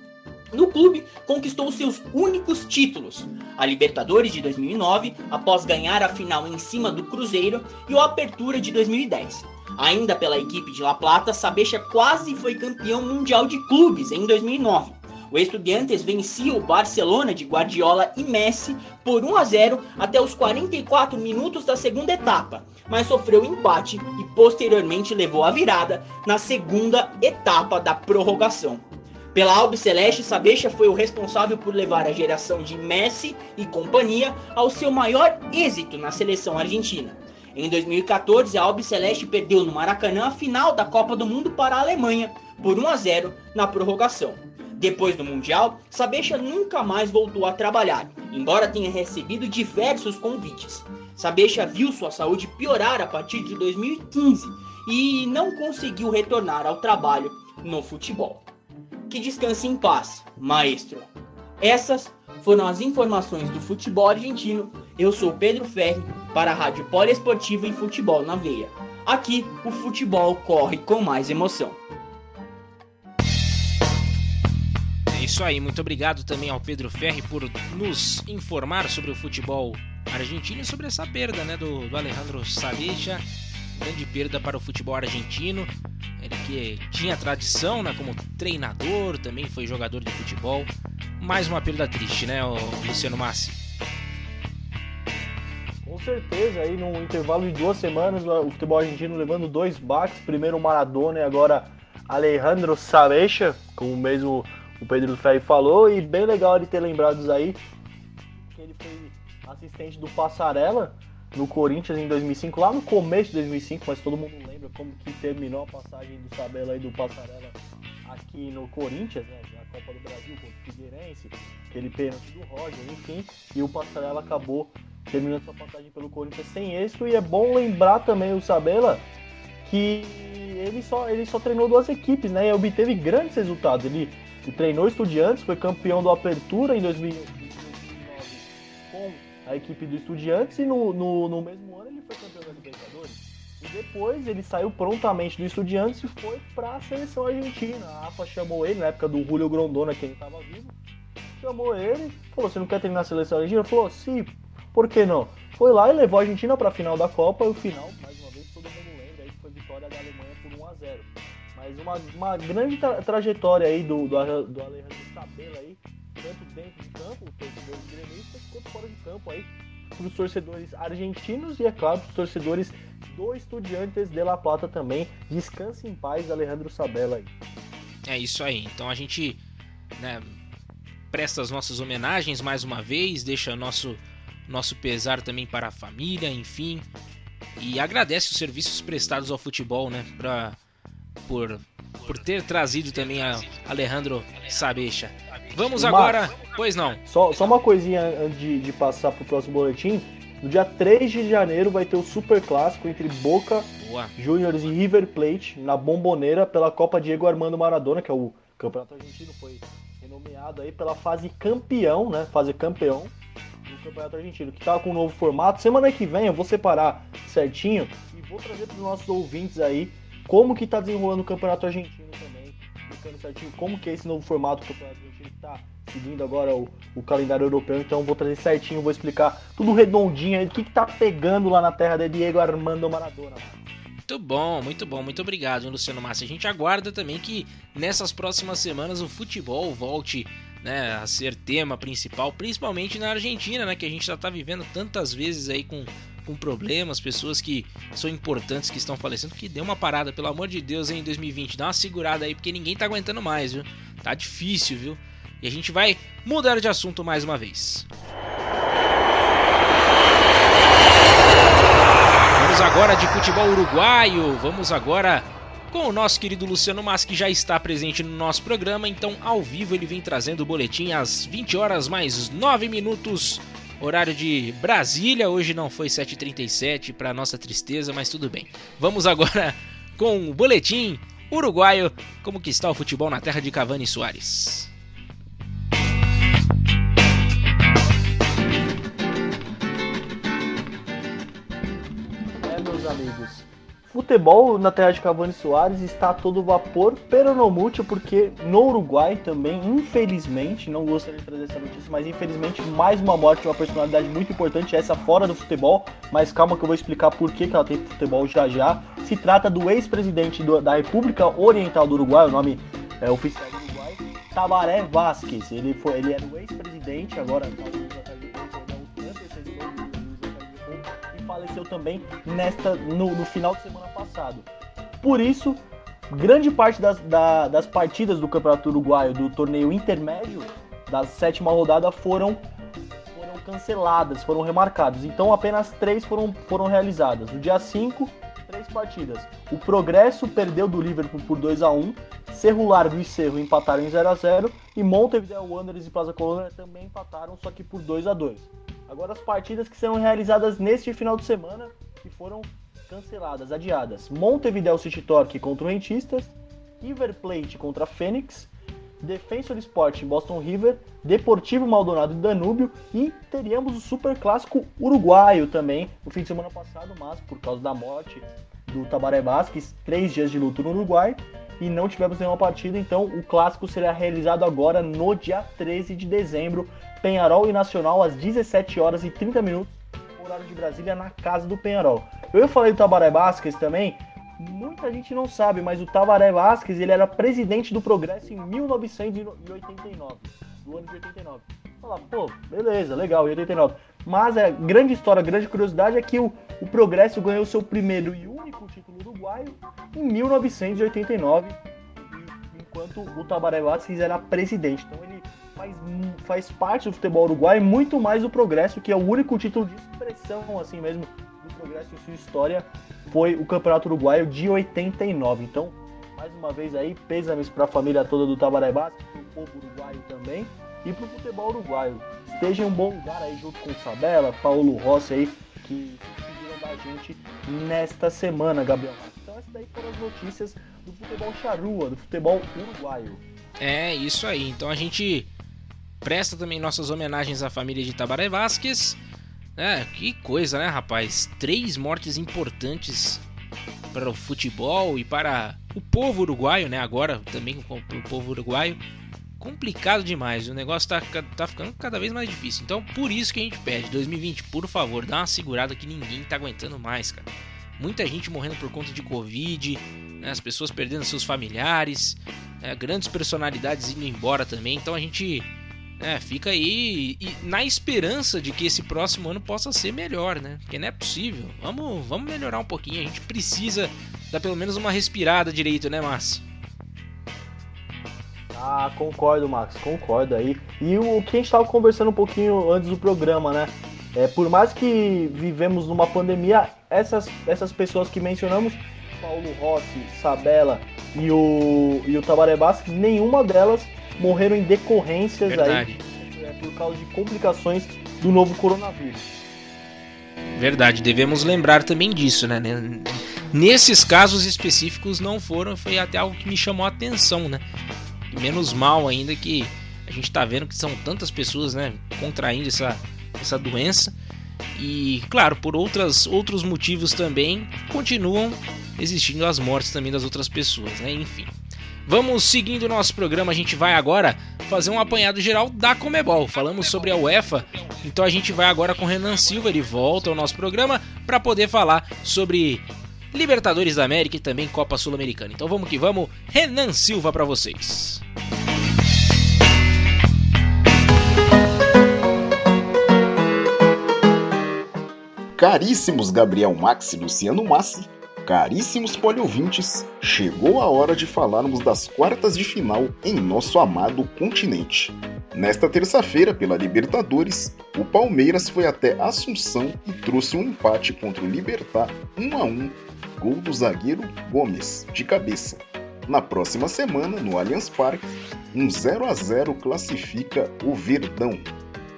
No clube, conquistou seus únicos títulos: a Libertadores de 2009, após ganhar a final em cima do Cruzeiro, e o Apertura de 2010. Ainda pela equipe de La Plata, Sabecha quase foi campeão mundial de clubes em 2009. O Estudiantes vencia o Barcelona de Guardiola e Messi por 1 a 0 até os 44 minutos da segunda etapa, mas sofreu empate e posteriormente levou a virada na segunda etapa da prorrogação. Pela Albiceleste, Sabecha foi o responsável por levar a geração de Messi e companhia ao seu maior êxito na seleção argentina. Em 2014, a Albiceleste perdeu no Maracanã a final da Copa do Mundo para a Alemanha, por 1 a 0 na prorrogação. Depois do Mundial, Sabecha nunca mais voltou a trabalhar, embora tenha recebido diversos convites. Sabecha viu sua saúde piorar a partir de 2015 e não conseguiu retornar ao trabalho no futebol. Que descanse em paz, maestro. Essas foram as informações do futebol argentino. Eu sou Pedro Ferri para a Rádio Poliesportiva e Futebol na Veia. Aqui o futebol corre com mais emoção. É isso aí, muito obrigado também ao Pedro Ferri por nos informar sobre o futebol argentino e sobre essa perda né, do, do Alejandro Saleja. Grande perda para o futebol argentino. Ele que tinha tradição né, como treinador, também foi jogador de futebol. Mais uma perda triste, né, Luciano Massi? Com certeza, aí no intervalo de duas semanas, o futebol argentino levando dois baques. Primeiro o Maradona e agora Alejandro Sabecha, como mesmo o Pedro Ferri falou. E bem legal ele ter lembrado aí que ele foi assistente do Passarela no Corinthians em 2005, lá no começo de 2005, mas todo mundo lembra como que terminou a passagem do Sabela e do Passarela aqui no Corinthians, né, na Copa do Brasil contra o Figueirense, aquele pênalti do Roger, enfim, e o Passarela acabou terminando sua passagem pelo Corinthians sem êxito, e é bom lembrar também o Sabela que ele só, ele só treinou duas equipes, né, e obteve grandes resultados, ele, ele treinou estudiantes, foi campeão do Apertura em 2009 com a equipe do Estudiantes e no, no, no, mesmo ano ele foi campeão da Libertadores. E depois ele saiu prontamente do Estudiantes e foi para a seleção argentina. A AFA chamou ele, na época do Julio Grondona, que ele estava vivo, chamou ele, falou: Você não quer treinar a seleção argentina? Ele falou: Sim, por que não? Foi lá e levou a Argentina para a final da Copa e o final, mais uma vez, todo mundo lembra aí foi vitória da Alemanha por 1 a 0 Mas uma, uma grande tra trajetória aí do, do, do Alejandro Sabela aí, tanto dentro de campo, torcedores gremistas, quanto fora de campo aí, para os torcedores argentinos e, é claro, para os torcedores do Estudiantes de La Plata também. Descanse em paz, Alejandro Sabella aí. É isso aí. Então a gente né, presta as nossas homenagens mais uma vez, deixa nosso nosso pesar também para a família, enfim, e agradece os serviços prestados ao futebol, né, pra, por por ter trazido também a Alejandro Sabecha. Vamos agora. Pois não. Só, só uma coisinha antes de, de passar pro próximo boletim. No dia 3 de janeiro vai ter o Super Clássico entre Boca. Juniors e River Plate na Bomboneira pela Copa Diego Armando Maradona, que é o campeonato argentino, foi renomeado aí pela fase campeão, né? Fase campeão do campeonato argentino, que tá com um novo formato. Semana que vem eu vou separar certinho e vou trazer para os nossos ouvintes aí como que tá desenrolando o campeonato argentino também, explicando certinho como que é esse novo formato do campeonato argentino que tá seguindo agora o, o calendário europeu, então vou trazer certinho, vou explicar tudo redondinho aí, o que, que tá pegando lá na terra de Diego Armando Maradona. Muito bom, muito bom, muito obrigado, Luciano Massa. A gente aguarda também que nessas próximas semanas o futebol volte né, a ser tema principal, principalmente na Argentina, né, que a gente já está vivendo tantas vezes aí com, com problemas, pessoas que são importantes que estão falecendo, que dê uma parada, pelo amor de Deus, em 2020, dá uma segurada aí, porque ninguém tá aguentando mais, viu? Tá difícil, viu? E a gente vai mudar de assunto mais uma vez. Vamos agora de futebol uruguaio, vamos agora com o nosso querido Luciano Mas, que já está presente no nosso programa. Então, ao vivo, ele vem trazendo o boletim às 20 horas mais 9 minutos, horário de Brasília. Hoje não foi 7h37, para nossa tristeza, mas tudo bem. Vamos agora com o boletim uruguaio, como que está o futebol na terra de Cavani Soares. Futebol na terra de Cavani Soares está a todo vapor, pero no mútil, porque no Uruguai também, infelizmente, não gostaria de trazer essa notícia, mas infelizmente mais uma morte de uma personalidade muito importante, essa fora do futebol, mas calma que eu vou explicar por que, ela tem futebol já já. Se trata do ex-presidente da República Oriental do Uruguai, o nome é, oficial do Uruguai, Tabaré Vázquez. Ele, foi, ele era o ex-presidente, agora faleceu também nesta no, no, final de semana passado. Por isso, grande parte das, da, das partidas do Campeonato Uruguaio do torneio intermédio da sétima rodada foram, foram canceladas, foram remarcadas. Então apenas três foram, foram realizadas. No dia 5, três partidas. O Progresso perdeu do Liverpool por 2 a 1 Cerro Largo e Cerro empataram em 0 a 0 e Montevideo Wanderers e Plaza Colônia também empataram, só que por 2 a 2 Agora as partidas que serão realizadas neste final de semana e foram canceladas, adiadas. Montevideo City Torque contra o Rentistas, River Plate contra Fênix, Defensor Sport Boston River, Deportivo Maldonado e Danúbio e teríamos o Super Clássico Uruguaio também no fim de semana passado, mas por causa da morte do Tabaré Vasquez, três dias de luto no Uruguai e não tivemos nenhuma partida, então o clássico será realizado agora no dia 13 de dezembro, Penharol e Nacional às 17 horas e 30 minutos, horário de Brasília, na casa do Penharol. Eu falei do Tabaré Vasquez também, muita gente não sabe, mas o Tabaré Vasquez ele era presidente do Progresso em 1989, do ano de 89. Fala, pô, beleza, legal, em 89. Mas a grande história, a grande curiosidade é que o, o Progresso ganhou seu primeiro e único título uruguaio em 1989, enquanto o Tabaré Vasquez era presidente. Então ele faz, faz parte do futebol uruguaio muito mais do Progresso, que é o único título de expressão, assim mesmo, do Progresso em sua história, foi o Campeonato Uruguaio de 89. Então, mais uma vez aí, pêsames para a família toda do Tabaré para o povo uruguaio também, e para o futebol uruguaio. Esteja em um bom lugar aí junto com o Sabela, Paulo Rossi aí, que da gente nesta semana, Gabriel. Então essas daí foram as notícias do futebol charrua, do futebol uruguaio. É, isso aí. Então a gente presta também nossas homenagens à família de Tabaré Vasquez. É, que coisa, né, rapaz? Três mortes importantes para o futebol e para o povo uruguaio, né? Agora também para o povo uruguaio. Complicado demais, o negócio tá, tá ficando cada vez mais difícil. Então, por isso que a gente pede, 2020, por favor, dá uma segurada que ninguém tá aguentando mais, cara. Muita gente morrendo por conta de Covid, né? as pessoas perdendo seus familiares, né? grandes personalidades indo embora também. Então a gente é, fica aí e, na esperança de que esse próximo ano possa ser melhor, né? Porque não é possível. Vamos, vamos melhorar um pouquinho. A gente precisa dar pelo menos uma respirada direito, né, Márcio? Ah, concordo, Max, concordo aí. E o que a gente estava conversando um pouquinho antes do programa, né? É, por mais que vivemos numa pandemia, essas, essas pessoas que mencionamos, Paulo Rossi, Sabela e o, e o Tabaré Basques, nenhuma delas morreram em decorrências Verdade. aí é, por causa de complicações do novo coronavírus. Verdade, devemos lembrar também disso, né? Nesses casos específicos não foram, foi até algo que me chamou a atenção, né? Menos mal ainda que a gente está vendo que são tantas pessoas, né, contraindo essa, essa doença. E, claro, por outras, outros motivos também, continuam existindo as mortes também das outras pessoas, né? Enfim. Vamos seguindo o nosso programa, a gente vai agora fazer um apanhado geral da Comebol. Falamos sobre a UEFA, então a gente vai agora com o Renan Silva, ele volta ao nosso programa para poder falar sobre Libertadores da América e também Copa Sul-Americana. Então vamos que vamos, Renan Silva para vocês. Caríssimos Gabriel Max e Luciano Massi, caríssimos poliovintes, chegou a hora de falarmos das quartas de final em nosso amado continente. Nesta terça-feira, pela Libertadores, o Palmeiras foi até Assunção e trouxe um empate contra o Libertar 1 a 1, gol do zagueiro Gomes, de cabeça. Na próxima semana, no Allianz Parque, um 0 a 0 classifica o Verdão.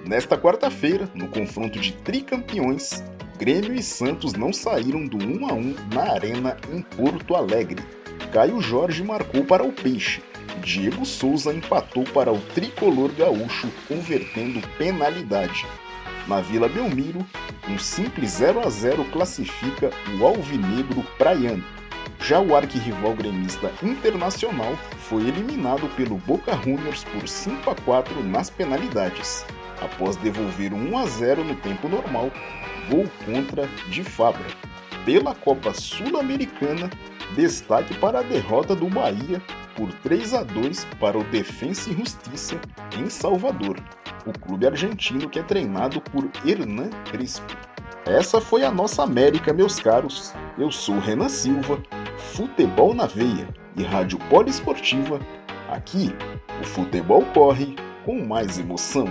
Nesta quarta-feira, no confronto de tricampeões, Grêmio e Santos não saíram do 1 a 1 na Arena em Porto Alegre. Caio Jorge marcou para o Peixe. Diego Souza empatou para o tricolor gaúcho, convertendo penalidade. Na Vila Belmiro, um simples 0 a 0 classifica o alvinegro praiano. Já o arquirrival gremista Internacional foi eliminado pelo Boca Juniors por 5 a 4 nas penalidades, após devolver 1 a 0 no tempo normal gol contra de Fabra. Pela Copa Sul-Americana, destaque para a derrota do Bahia por 3 a 2 para o Defensa e Justiça em Salvador, o clube argentino que é treinado por Hernan Crespo. Essa foi a nossa América, meus caros. Eu sou Renan Silva, Futebol na Veia e Rádio Poliesportiva. Aqui, o futebol corre com mais emoção.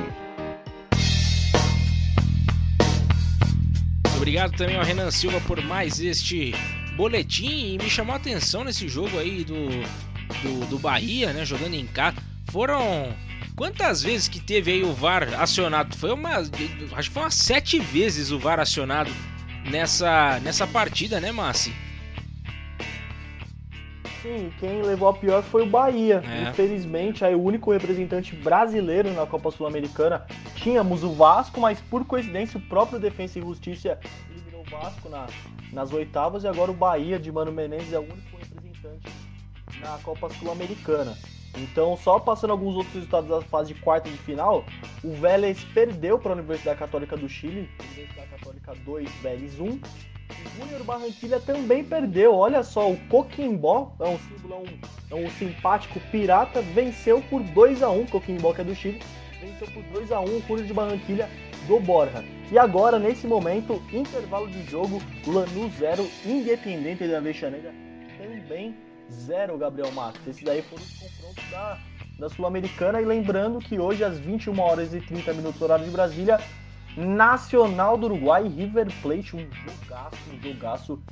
Obrigado também ao Renan Silva por mais este boletim e me chamou a atenção nesse jogo aí do, do, do Bahia, né? Jogando em casa. Foram quantas vezes que teve aí o VAR acionado? Foi uma. Acho que foi umas sete vezes o VAR acionado nessa, nessa partida, né, Massi? Sim, quem levou a pior foi o Bahia. É. Infelizmente, aí o único representante brasileiro na Copa Sul-Americana tínhamos o Vasco, mas por coincidência o próprio Defensa e Justiça eliminou o Vasco na, nas oitavas e agora o Bahia de Mano Menezes é o único representante na Copa Sul-Americana. Então, só passando alguns outros resultados da fase de quarta de final, o Vélez perdeu para a Universidade Católica do Chile, Universidade Católica 2, Vélez 1, Júnior Barranquilha também perdeu. Olha só, o Coquimbó, é um símbolo, é um, é um simpático pirata, venceu por 2 a 1 Coquimbó, que é do Chile, venceu por 2 a 1 o Júnior de Barranquilha do Borja. E agora, nesse momento, intervalo de jogo, Lanús 0, Independente da Avechaneira também 0, Gabriel Matos. Esses daí foram os confrontos da, da Sul-Americana. E lembrando que hoje, às 21 horas e 30 minutos, horário de Brasília, Nacional do Uruguai River Plate, um jogaço, um jogaço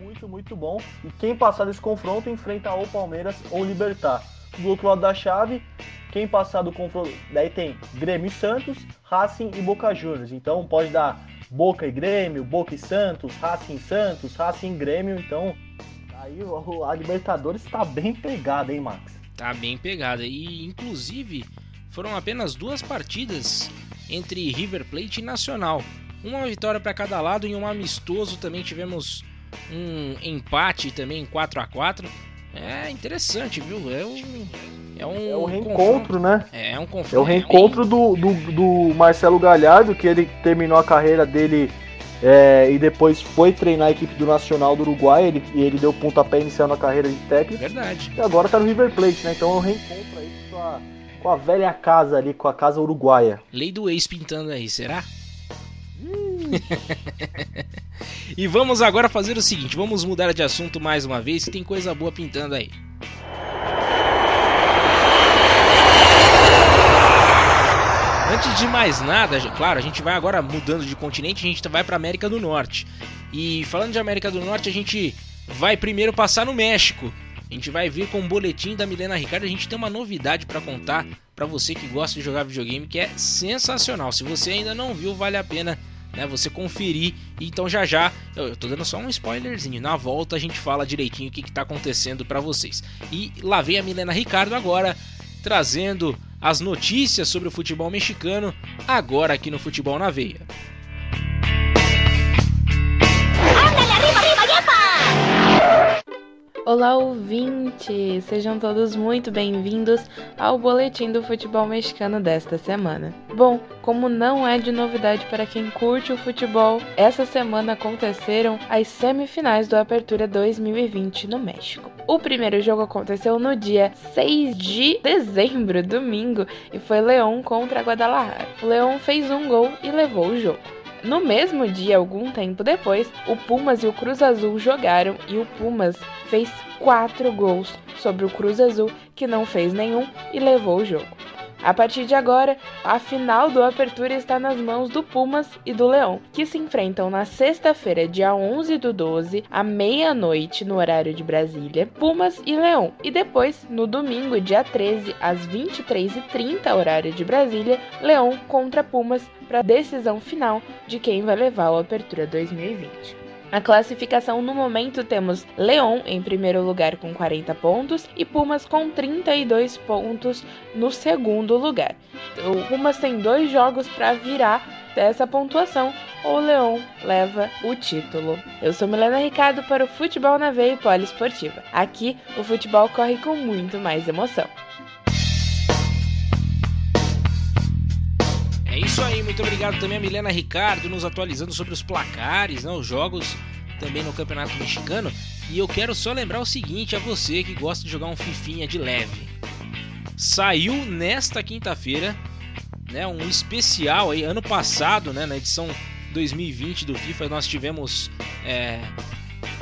muito, muito bom. E quem passar desse confronto enfrenta ou Palmeiras ou Libertar. Do outro lado da chave, quem passar do confronto, daí tem Grêmio e Santos, Racing e Boca Juniors. Então pode dar Boca e Grêmio, Boca e Santos, Racing e Santos, Racing e Grêmio. Então aí a Libertadores está bem pegada, hein, Max? Tá bem pegada. E inclusive foram apenas duas partidas entre River Plate e Nacional. Uma vitória para cada lado e um amistoso também tivemos um empate também em 4 a 4 É interessante, viu? É um, é um, é um reencontro, né? É, é um confronto. É o reencontro do, do, do, Marcelo Galhardo, que ele terminou a carreira dele é, e depois foi treinar a equipe do Nacional do Uruguai. Ele, e ele deu pontapé inicial na carreira de técnico. Verdade. E agora tá no River Plate, né? Então é um reencontro aí com a com a velha casa ali, com a casa uruguaia. Lei do ex pintando aí, será? e vamos agora fazer o seguinte, vamos mudar de assunto mais uma vez, tem coisa boa pintando aí. Antes de mais nada, claro, a gente vai agora mudando de continente, a gente vai para América do Norte. E falando de América do Norte, a gente vai primeiro passar no México, a gente vai vir com um boletim da Milena Ricardo. A gente tem uma novidade para contar para você que gosta de jogar videogame que é sensacional. Se você ainda não viu, vale a pena né, você conferir. Então já já, eu, eu tô dando só um spoilerzinho. Na volta a gente fala direitinho o que, que tá acontecendo para vocês. E lá vem a Milena Ricardo agora trazendo as notícias sobre o futebol mexicano agora aqui no Futebol na Veia. Olá, ouvintes! Sejam todos muito bem-vindos ao Boletim do Futebol Mexicano desta semana. Bom, como não é de novidade para quem curte o futebol, essa semana aconteceram as semifinais do Apertura 2020 no México. O primeiro jogo aconteceu no dia 6 de dezembro, domingo, e foi Leão contra Guadalajara. O Leão fez um gol e levou o jogo. No mesmo dia, algum tempo depois, o Pumas e o Cruz Azul jogaram e o Pumas fez quatro gols sobre o Cruz Azul, que não fez nenhum e levou o jogo. A partir de agora, a final do Apertura está nas mãos do Pumas e do Leão, que se enfrentam na sexta-feira, dia 11 do 12, à meia-noite, no horário de Brasília, Pumas e Leão. E depois, no domingo, dia 13, às 23h30, horário de Brasília, Leão contra Pumas, para a decisão final de quem vai levar o Apertura 2020. Na classificação, no momento, temos Leão em primeiro lugar com 40 pontos e Pumas com 32 pontos no segundo lugar. O Pumas tem dois jogos para virar dessa pontuação ou Leão leva o título. Eu sou Milena Ricardo para o Futebol na Veia e Poliesportiva. Aqui, o futebol corre com muito mais emoção. É isso aí, muito obrigado também a Milena Ricardo nos atualizando sobre os placares, né, os jogos também no Campeonato Mexicano. E eu quero só lembrar o seguinte a você que gosta de jogar um fifinha de leve. Saiu nesta quinta-feira, né, um especial aí ano passado, né, na edição 2020 do FIFA nós tivemos é,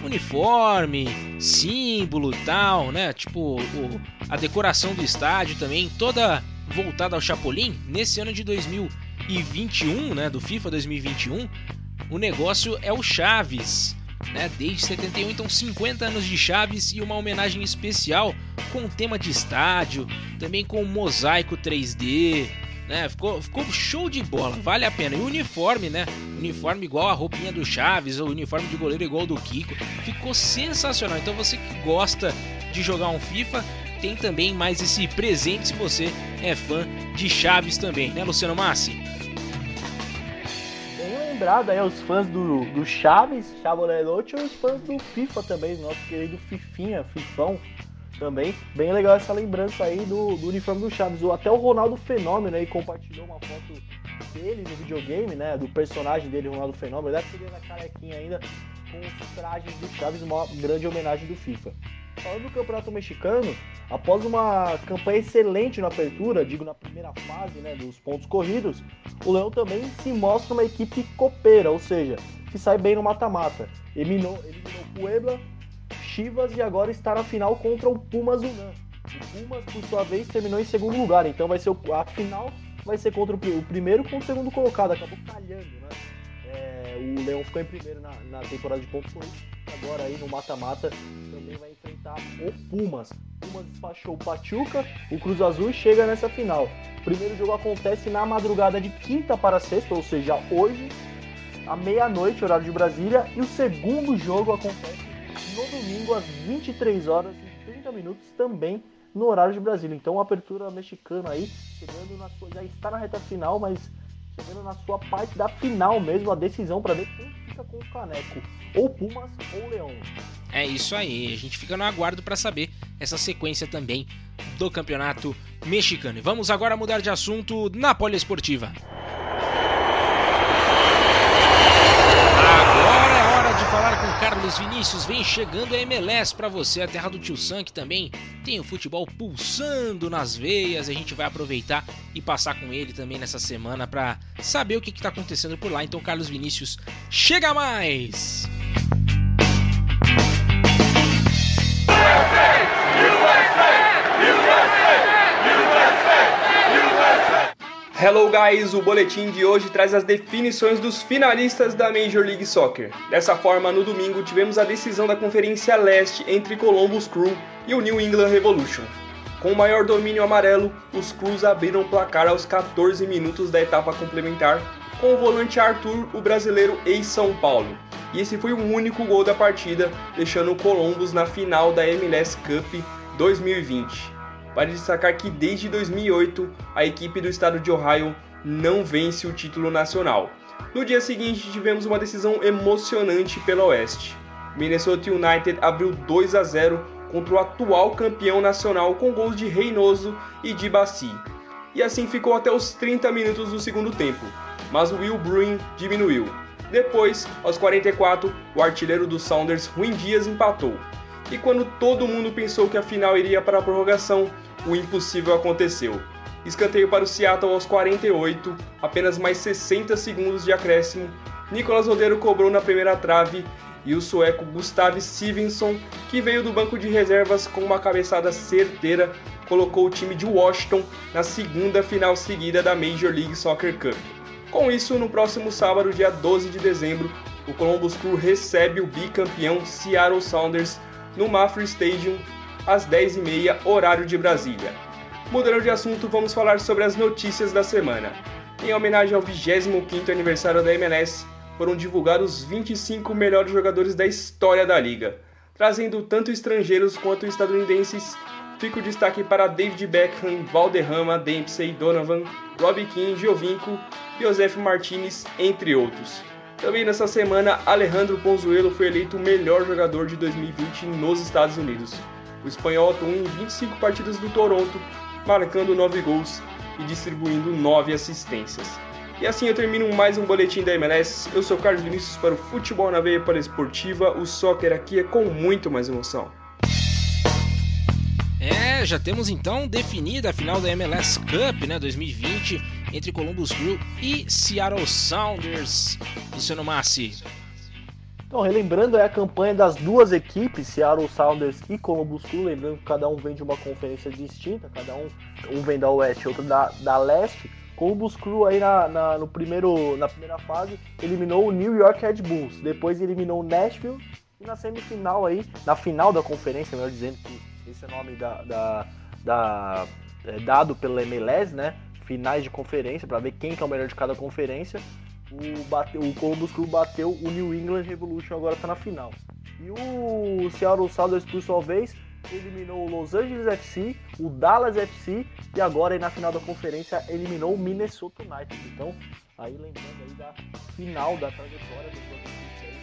uniforme, símbolo, tal, né, tipo o, a decoração do estádio também toda voltada ao Chapolin, nesse ano de 2021, né, do FIFA 2021, o negócio é o Chaves, né, desde 71, então 50 anos de Chaves e uma homenagem especial com tema de estádio, também com mosaico 3D, né, ficou, ficou show de bola, vale a pena. E o uniforme, né, uniforme igual a roupinha do Chaves, o uniforme de goleiro igual do Kiko, ficou sensacional. Então você que gosta de jogar um FIFA, tem também mais esse presente se você é fã de Chaves também, né, Luciano Massi? Bem lembrado aí aos fãs do, do Chaves, Chavolerote, e os fãs do FIFA também, nosso querido Fifinha, Fifão também. Bem legal essa lembrança aí do, do uniforme do Chaves. Até o Ronaldo Fenômeno aí compartilhou uma foto dele no videogame, né? Do personagem dele, Ronaldo Fenômeno. Deve ter na carequinha ainda com os trajes do Chaves, uma grande homenagem do FIFA. Falando do Campeonato Mexicano, após uma campanha excelente na apertura, digo na primeira fase né, dos pontos corridos, o Leão também se mostra uma equipe copeira, ou seja, que sai bem no mata-mata. Eliminou, eliminou Puebla, Chivas e agora está na final contra o Pumas Unam. O Pumas, por sua vez, terminou em segundo lugar, então vai ser a final vai ser contra o primeiro contra o segundo colocado, acabou calhando, né? É, o Leão ficou em primeiro na, na temporada de pontos corridos, agora aí no mata-mata também vai enfrentar o Pumas. O Pumas despachou o Pachuca, o Cruz Azul chega nessa final. O primeiro jogo acontece na madrugada de quinta para sexta, ou seja, hoje, à meia-noite, horário de Brasília, e o segundo jogo acontece no domingo às 23 horas e 30 minutos também no horário de Brasília. Então, a apertura mexicana aí, chegando na já está na reta final, mas chegando na sua parte da final mesmo, a decisão para ver quem fica com o caneco, ou Pumas ou Leão. É isso aí, a gente fica no aguardo para saber essa sequência também do campeonato mexicano. E vamos agora mudar de assunto na poliesportiva. Agora é hora de Carlos Vinícius. Vem chegando a MLS para você, a terra do Tio Sam, que também tem o futebol pulsando nas veias. A gente vai aproveitar e passar com ele também nessa semana para saber o que está acontecendo por lá. Então, Carlos Vinícius, chega mais! Hello guys, o boletim de hoje traz as definições dos finalistas da Major League Soccer. Dessa forma, no domingo tivemos a decisão da Conferência Leste entre Columbus Crew e o New England Revolution. Com o maior domínio amarelo, os Crews abriram o placar aos 14 minutos da etapa complementar, com o volante Arthur, o brasileiro ex-São Paulo. E esse foi o único gol da partida, deixando o Columbus na final da MLS Cup 2020. Vale destacar que desde 2008 a equipe do estado de Ohio não vence o título nacional. No dia seguinte tivemos uma decisão emocionante pela Oeste. Minnesota United abriu 2 a 0 contra o atual campeão nacional com gols de Reynoso e de Bassi. E assim ficou até os 30 minutos do segundo tempo, mas o Will Bruin diminuiu. Depois, aos 44, o artilheiro do Sounders, Ruim Dias, empatou. E quando todo mundo pensou que a final iria para a prorrogação, o impossível aconteceu. Escanteio para o Seattle aos 48, apenas mais 60 segundos de acréscimo, Nicolas Rodeiro cobrou na primeira trave e o sueco Gustav Stevenson, que veio do banco de reservas com uma cabeçada certeira, colocou o time de Washington na segunda final seguida da Major League Soccer Cup. Com isso, no próximo sábado, dia 12 de dezembro, o Columbus Crew recebe o bicampeão Seattle Sounders no Mafra Stadium às 10h30, horário de Brasília. Mudando de assunto, vamos falar sobre as notícias da semana. Em homenagem ao 25º aniversário da MLS, foram divulgados os 25 melhores jogadores da história da liga, trazendo tanto estrangeiros quanto estadunidenses. Fica o destaque para David Beckham, Valderrama, Dempsey, Donovan, Robbie King, Giovinco, Josef Martinez, entre outros. Também nessa semana, Alejandro Ponzuelo foi eleito o melhor jogador de 2020 nos Estados Unidos. O espanhol atuou em 25 partidas do Toronto, marcando 9 gols e distribuindo 9 assistências. E assim eu termino mais um boletim da MLS. Eu sou Carlos Vinícius para o Futebol na Veia para a Esportiva. O soccer aqui é com muito mais emoção. É, já temos então definida a final da MLS Cup, né, 2020, entre Columbus Crew e Seattle Sounders. Luciano Massi. Então, relembrando é a campanha das duas equipes, Seattle Sounders e Columbus Crew, lembrando que cada um vem de uma conferência distinta, cada um, um vem da Oeste, outro da, da Leste. Columbus Crew aí na, na, no primeiro, na primeira fase eliminou o New York Red Bulls, depois eliminou o Nashville e na semifinal aí, na final da conferência, melhor dizendo que esse é o nome da, da, da é, dado pela MLS, né? Finais de conferência para ver quem que é o melhor de cada conferência. O, o Columbus Crew bateu o New England Revolution agora está na final. E o Seattle Sounders por sua vez eliminou o Los Angeles FC, o Dallas FC e agora aí na final da conferência eliminou o Minnesota United. Então, aí lembrando aí da final da trajetória do 2026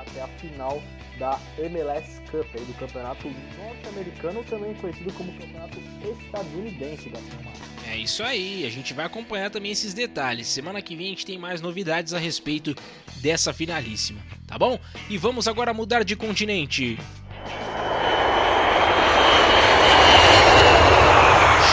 até a final da MLS Cup, do Campeonato Norte-Americano, também conhecido como Campeonato Estadunidense, Gabriel É isso aí, a gente vai acompanhar também esses detalhes. Semana que vem a gente tem mais novidades a respeito dessa finalíssima, tá bom? E vamos agora mudar de continente.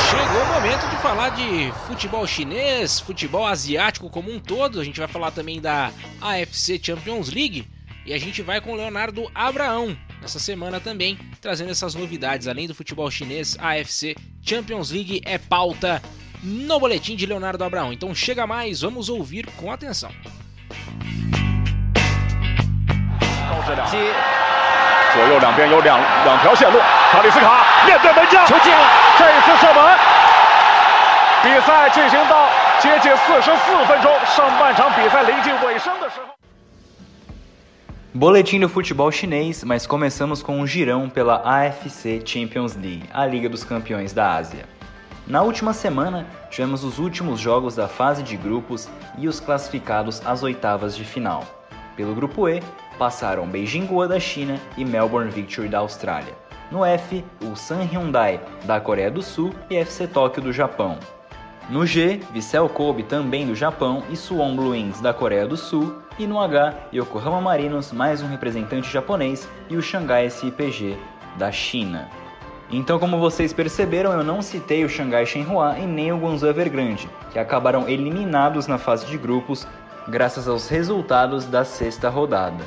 Chegou o momento de falar de futebol chinês, futebol asiático como um todo. A gente vai falar também da AFC Champions League e a gente vai com o Leonardo Abraão nessa semana também, trazendo essas novidades. Além do futebol chinês, AFC Champions League é pauta no boletim de Leonardo Abraão. Então chega mais, vamos ouvir com atenção. Boletim do futebol chinês, mas começamos com um girão pela AFC Champions League, a Liga dos Campeões da Ásia. Na última semana, tivemos os últimos jogos da fase de grupos e os classificados às oitavas de final. Pelo grupo E, passaram Beijing Guo da China e Melbourne Victory da Austrália. No F, o San Hyundai da Coreia do Sul e FC Tóquio do Japão. No G, Vissel Kobe também do Japão e Suwon Blue Wings da Coreia do Sul. E no H, Yokohama Marinos, mais um representante japonês, e o Xangai SIPG da China. Então, como vocês perceberam, eu não citei o Xangai Shenhua e nem o Guangzhou Evergrande, que acabaram eliminados na fase de grupos graças aos resultados da sexta rodada.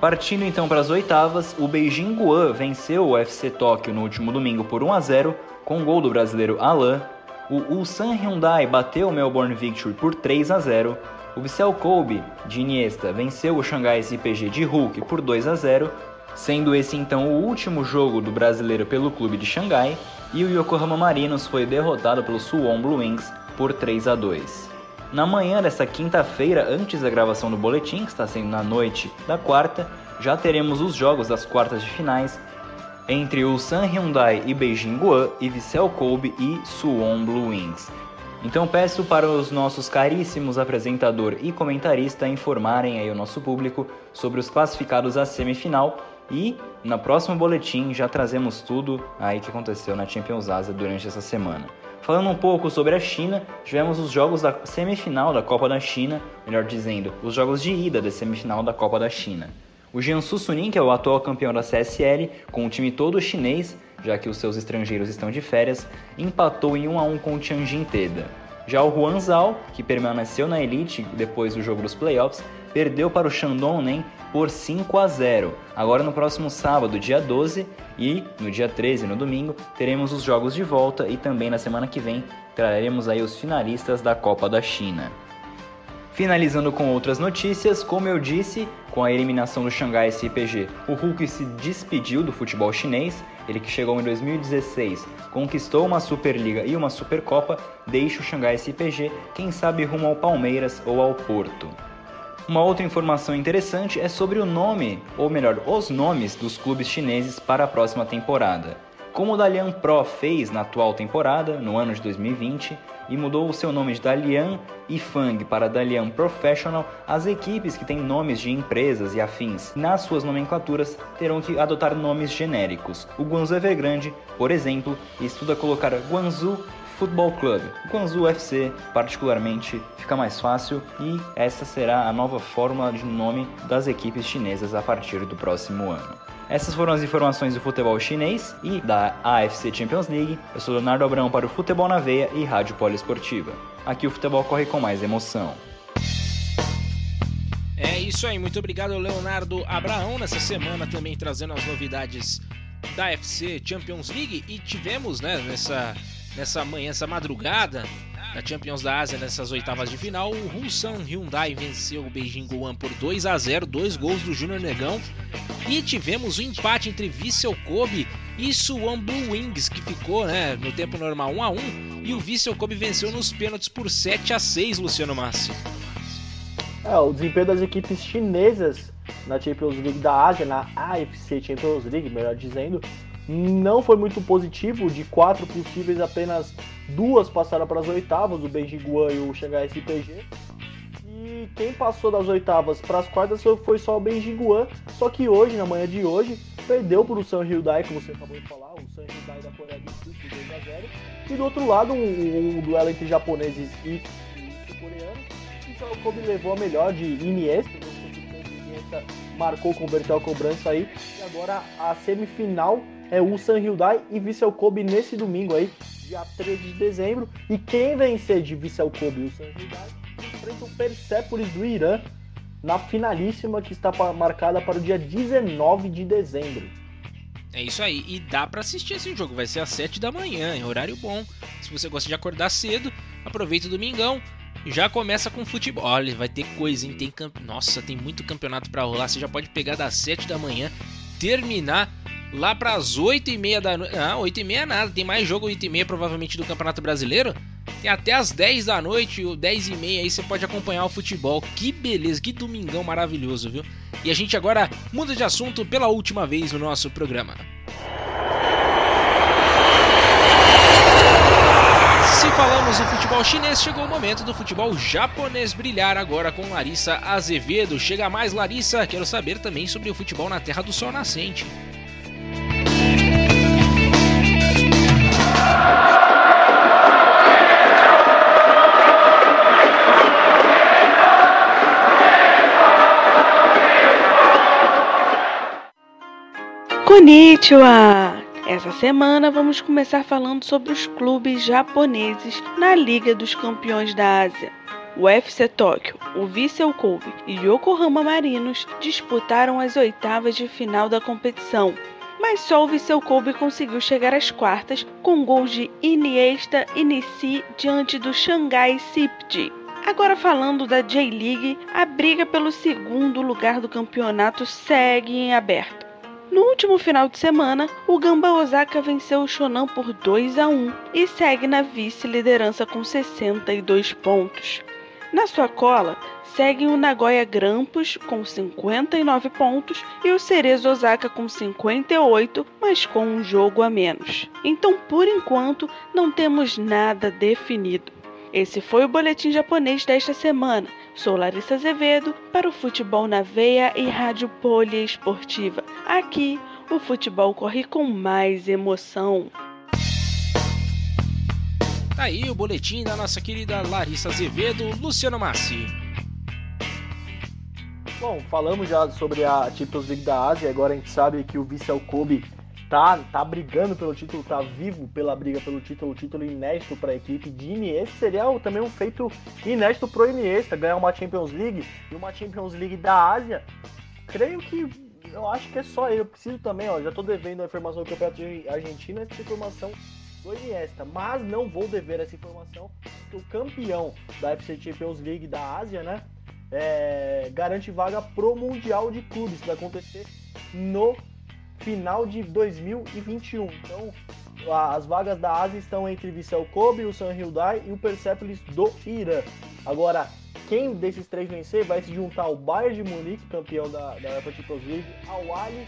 Partindo então para as oitavas, o Beijing Guan venceu o FC Tóquio no último domingo por 1 a 0 com o gol do brasileiro Alain. O Ulsan Hyundai bateu o Melbourne Victory por 3 a 0. O Vissel Kobe de Iniesta venceu o Xangai SPG de Hulk por 2 a 0, sendo esse então o último jogo do brasileiro pelo clube de Xangai. E o Yokohama Marinos foi derrotado pelo Suwon Blue Wings por 3 a 2. Na manhã desta quinta-feira, antes da gravação do boletim, que está sendo na noite da quarta, já teremos os jogos das quartas de finais entre o San Hyundai e Beijing Guan e Vissel Kobe e Suwon Blue Wings. Então peço para os nossos caríssimos apresentador e comentarista informarem aí o nosso público sobre os classificados à semifinal e no próximo boletim já trazemos tudo aí que aconteceu na Champions Asia durante essa semana. Falando um pouco sobre a China, tivemos os jogos da semifinal da Copa da China, melhor dizendo, os jogos de ida da semifinal da Copa da China. O Jiangsu Suning, que é o atual campeão da CSL, com o time todo chinês, já que os seus estrangeiros estão de férias, empatou em 1 a 1 com o Tianjin Teda. Já o Huanzhou, que permaneceu na elite depois do jogo dos playoffs, perdeu para o Shandong Nem por 5 a 0. Agora no próximo sábado, dia 12 e no dia 13, no domingo, teremos os jogos de volta e também na semana que vem traremos aí os finalistas da Copa da China. Finalizando com outras notícias, como eu disse, com a eliminação do Xangai SPG, o Hulk se despediu do futebol chinês. Ele que chegou em 2016, conquistou uma Superliga e uma Supercopa, deixa o Xangai SPG, quem sabe rumo ao Palmeiras ou ao Porto. Uma outra informação interessante é sobre o nome, ou melhor, os nomes dos clubes chineses para a próxima temporada. Como o Dalian Pro fez na atual temporada, no ano de 2020, e mudou o seu nome de Dalian Fang para Dalian Professional, as equipes que têm nomes de empresas e afins nas suas nomenclaturas terão que adotar nomes genéricos. O Guangzhou Evergrande, por exemplo, estuda colocar Guangzhou Football Club. Guangzhou FC, particularmente, fica mais fácil e essa será a nova fórmula de nome das equipes chinesas a partir do próximo ano. Essas foram as informações do futebol chinês e da AFC Champions League. Eu sou Leonardo Abrão para o Futebol na Veia e Rádio Poliesportiva. Aqui o futebol corre com mais emoção. É isso aí, muito obrigado Leonardo Abraão nessa semana também trazendo as novidades da FC Champions League e tivemos, né, nessa nessa manhã, essa madrugada, da Champions da Ásia nessas oitavas de final, o Hulsan Hyundai venceu o Beijing Guoan por 2 a 0, dois gols do Júnior Negão. E tivemos o um empate entre Vissel Kobe e Suwon Blue Wings, que ficou né, no tempo normal 1 a 1 e o Vissel Kobe venceu nos pênaltis por 7 a 6, Luciano Massi. É, o desempenho das equipes chinesas na Champions League da Ásia, na AFC Champions League, melhor dizendo, não foi muito positivo. De quatro possíveis, apenas duas passaram para as oitavas, o Beijing Guan e o Shanghai SPG. E quem passou das oitavas para as quartas foi só o Beijing Guan. Só que hoje, na manhã de hoje, perdeu para o San Hyundai, como você acabou de falar, o San Hyundai da Coreia do Sul, por 2 a 0. E do outro lado, um, um duelo entre japoneses e, e coreanos. Então o Kobe levou a melhor de Iniesta, Iniesta marcou, converteu a cobrança aí. E agora a semifinal é o San Hyundai e Vissel Kobe nesse domingo aí, dia 13 de dezembro. E quem vencer de Vissel Kobe e o San Hyundai enfrenta o Persepolis do Irã na finalíssima que está marcada para o dia 19 de dezembro. É isso aí, e dá para assistir esse jogo, vai ser às 7 da manhã, em horário bom. Se você gosta de acordar cedo, aproveita o domingão, já começa com futebol. Olha, vai ter coisa, hein? Tem camp... Nossa, tem muito campeonato para rolar. Você já pode pegar das 7 da manhã, terminar lá para as 8 e meia da noite. Ah, 8 e meia nada, tem mais jogo 8 e meia provavelmente do Campeonato Brasileiro. Tem até as 10 da noite, ou 10 e meia aí você pode acompanhar o futebol. Que beleza, que domingão maravilhoso, viu? E a gente agora muda de assunto pela última vez no nosso programa. Se falamos do futebol chinês, chegou o momento do futebol japonês brilhar agora com Larissa Azevedo. Chega mais, Larissa, quero saber também sobre o futebol na Terra do Sol Nascente. Konnichiwa! Essa semana vamos começar falando sobre os clubes japoneses na Liga dos Campeões da Ásia. O FC Tóquio, o Vissel Kobe e Yokohama Marinos disputaram as oitavas de final da competição, mas só o Vissel Kobe conseguiu chegar às quartas com gols de Iniesta e Nissi diante do Shanghai Sipji. Agora falando da J-League, a briga pelo segundo lugar do campeonato segue em aberto. No último final de semana, o Gamba Osaka venceu o Shonan por 2 a 1 e segue na vice-liderança com 62 pontos. Na sua cola, seguem o Nagoya Grampus com 59 pontos e o Cerezo Osaka com 58, mas com um jogo a menos. Então, por enquanto, não temos nada definido. Esse foi o boletim japonês desta semana. Sou Larissa Azevedo para o Futebol na Veia e Rádio Poliesportiva. Aqui, o futebol corre com mais emoção. Tá aí o boletim da nossa querida Larissa Azevedo, Luciano Massi. Bom, falamos já sobre a Champions League da Ásia, agora a gente sabe que o Vissel Kobe tá, tá brigando pelo título, tá vivo pela briga pelo título, o título inédito para a equipe de Iniesta. Seria também um feito inédito pro Iniesta, ganhar uma Champions League e uma Champions League da Ásia. Creio que eu acho que é só ele. Eu preciso também, ó, já tô devendo a informação do Campeonato Argentina, essa informação do Iniesta, mas não vou dever essa informação que o campeão da FC Champions League da Ásia, né, é, garante vaga pro Mundial de Clubes, que vai acontecer no final de 2021. Então, as vagas da Ásia estão entre Vissel Kobe, o San Hyundai e o Persepolis do Irã. Agora, quem desses três vencer vai se juntar ao Bayern de Munique, campeão da, da Champions League, ao Ali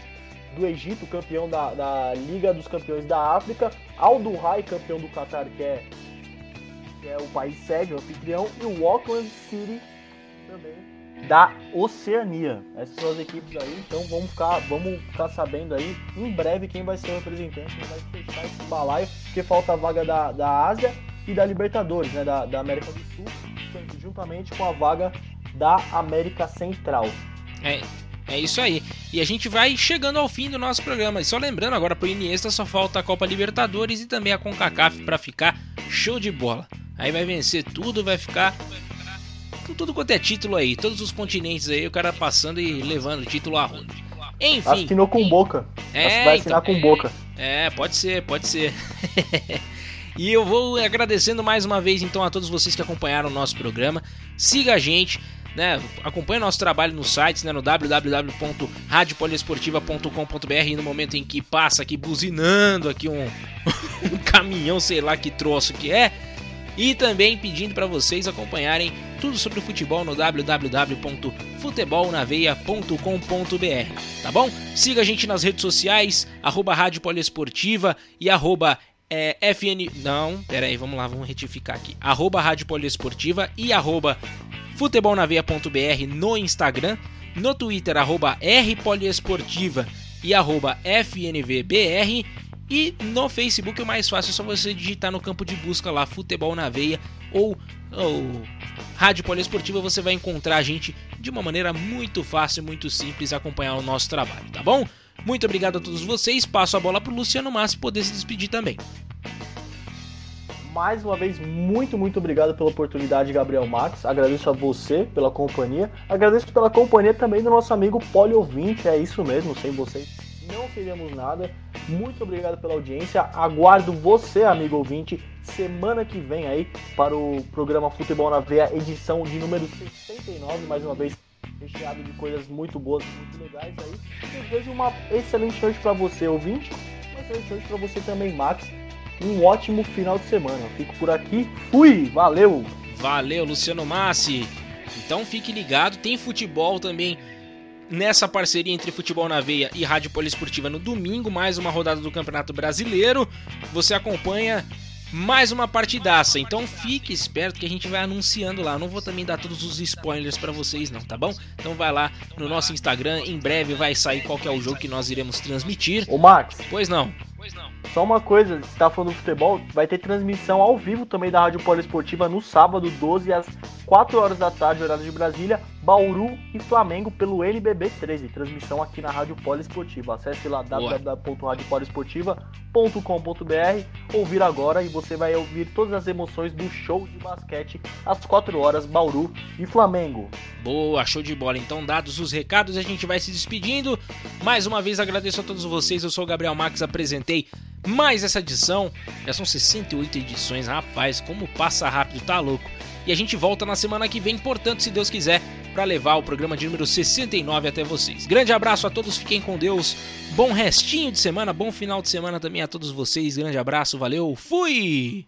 do Egito, campeão da, da, Liga dos Campeões da África, ao Duhai, campeão do Qatar, que é, que é o país sede, o anfitrião, e o Auckland City também da Oceania. Essas são as equipes aí, então vamos ficar, vamos ficar sabendo aí em breve quem vai ser o representante, quem vai fechar esse balaio, porque falta a vaga da, da Ásia e da Libertadores, né, da, da América do Sul, juntamente com a vaga da América Central. É, é isso aí. E a gente vai chegando ao fim do nosso programa. E só lembrando agora pro Iniesta só falta a Copa Libertadores e também a CONCACAF para ficar show de bola. Aí vai vencer tudo, vai ficar tudo quanto é título aí, todos os continentes aí, o cara passando e levando o título a roda. Enfim. Assinou com boca. É, vai assinar então, com boca. É, pode ser, pode ser. e eu vou agradecendo mais uma vez então a todos vocês que acompanharam o nosso programa. Siga a gente, né? Acompanhe nosso trabalho nos sites, né? No www.radiopoliesportiva.com.br no momento em que passa aqui buzinando aqui um, um caminhão, sei lá que troço que é e também pedindo para vocês acompanharem tudo sobre o futebol no www.futebolnaveia.com.br, tá bom? Siga a gente nas redes sociais, arroba Rádio Poliesportiva e arroba é, FN... Não, pera aí, vamos lá, vamos retificar aqui. Arroba Rádio Poliesportiva e arroba futebolnaveia.br no Instagram, no Twitter, arroba Rpoliesportiva e arroba FNVBR e no Facebook o mais fácil é só você digitar no campo de busca lá Futebol na Veia ou, ou Rádio Poliesportiva, você vai encontrar a gente de uma maneira muito fácil, muito simples acompanhar o nosso trabalho, tá bom? Muito obrigado a todos vocês. Passo a bola para o Luciano Massi poder se despedir também. Mais uma vez, muito, muito obrigado pela oportunidade, Gabriel Max. Agradeço a você pela companhia. Agradeço pela companhia também do nosso amigo Poliovinte. É isso mesmo, sem vocês não seríamos nada. Muito obrigado pela audiência. Aguardo você, amigo ouvinte, semana que vem aí para o programa Futebol na Veia, edição de número 69, mais uma vez recheado de coisas muito boas, muito legais aí. desejo uma excelente noite para você, ouvinte. Uma excelente noite para você também, Max. Um ótimo final de semana. Fico por aqui. Fui! Valeu! Valeu, Luciano Massi. Então fique ligado, tem futebol também nessa parceria entre Futebol na Veia e Rádio Poliesportiva no domingo, mais uma rodada do Campeonato Brasileiro. Você acompanha mais uma partidaça. Então fique esperto que a gente vai anunciando lá. não vou também dar todos os spoilers para vocês não, tá bom? Então vai lá no nosso Instagram, em breve vai sair qual é o jogo que nós iremos transmitir. Ô Max. Pois não. Pois não. Só uma coisa, você tá falando do futebol, vai ter transmissão ao vivo também da Rádio Poliesportiva no sábado, 12 às 4 horas da tarde, horário de Brasília, Bauru e Flamengo pelo NBB 13. Transmissão aqui na Rádio Poliesportiva. Acesse lá www.radiopoliesportiva.com.br, ouvir agora e você vai ouvir todas as emoções do show de basquete às 4 horas, Bauru e Flamengo. Boa, show de bola. Então, dados os recados, a gente vai se despedindo. Mais uma vez agradeço a todos vocês. Eu sou o Gabriel Max, apresentei mais essa edição. Já são 68 edições, rapaz, como passa rápido, tá louco. E a gente volta na semana que vem, portanto, se Deus quiser, para levar o programa de número 69 até vocês. Grande abraço a todos, fiquem com Deus. Bom restinho de semana, bom final de semana também a todos vocês. Grande abraço, valeu, fui!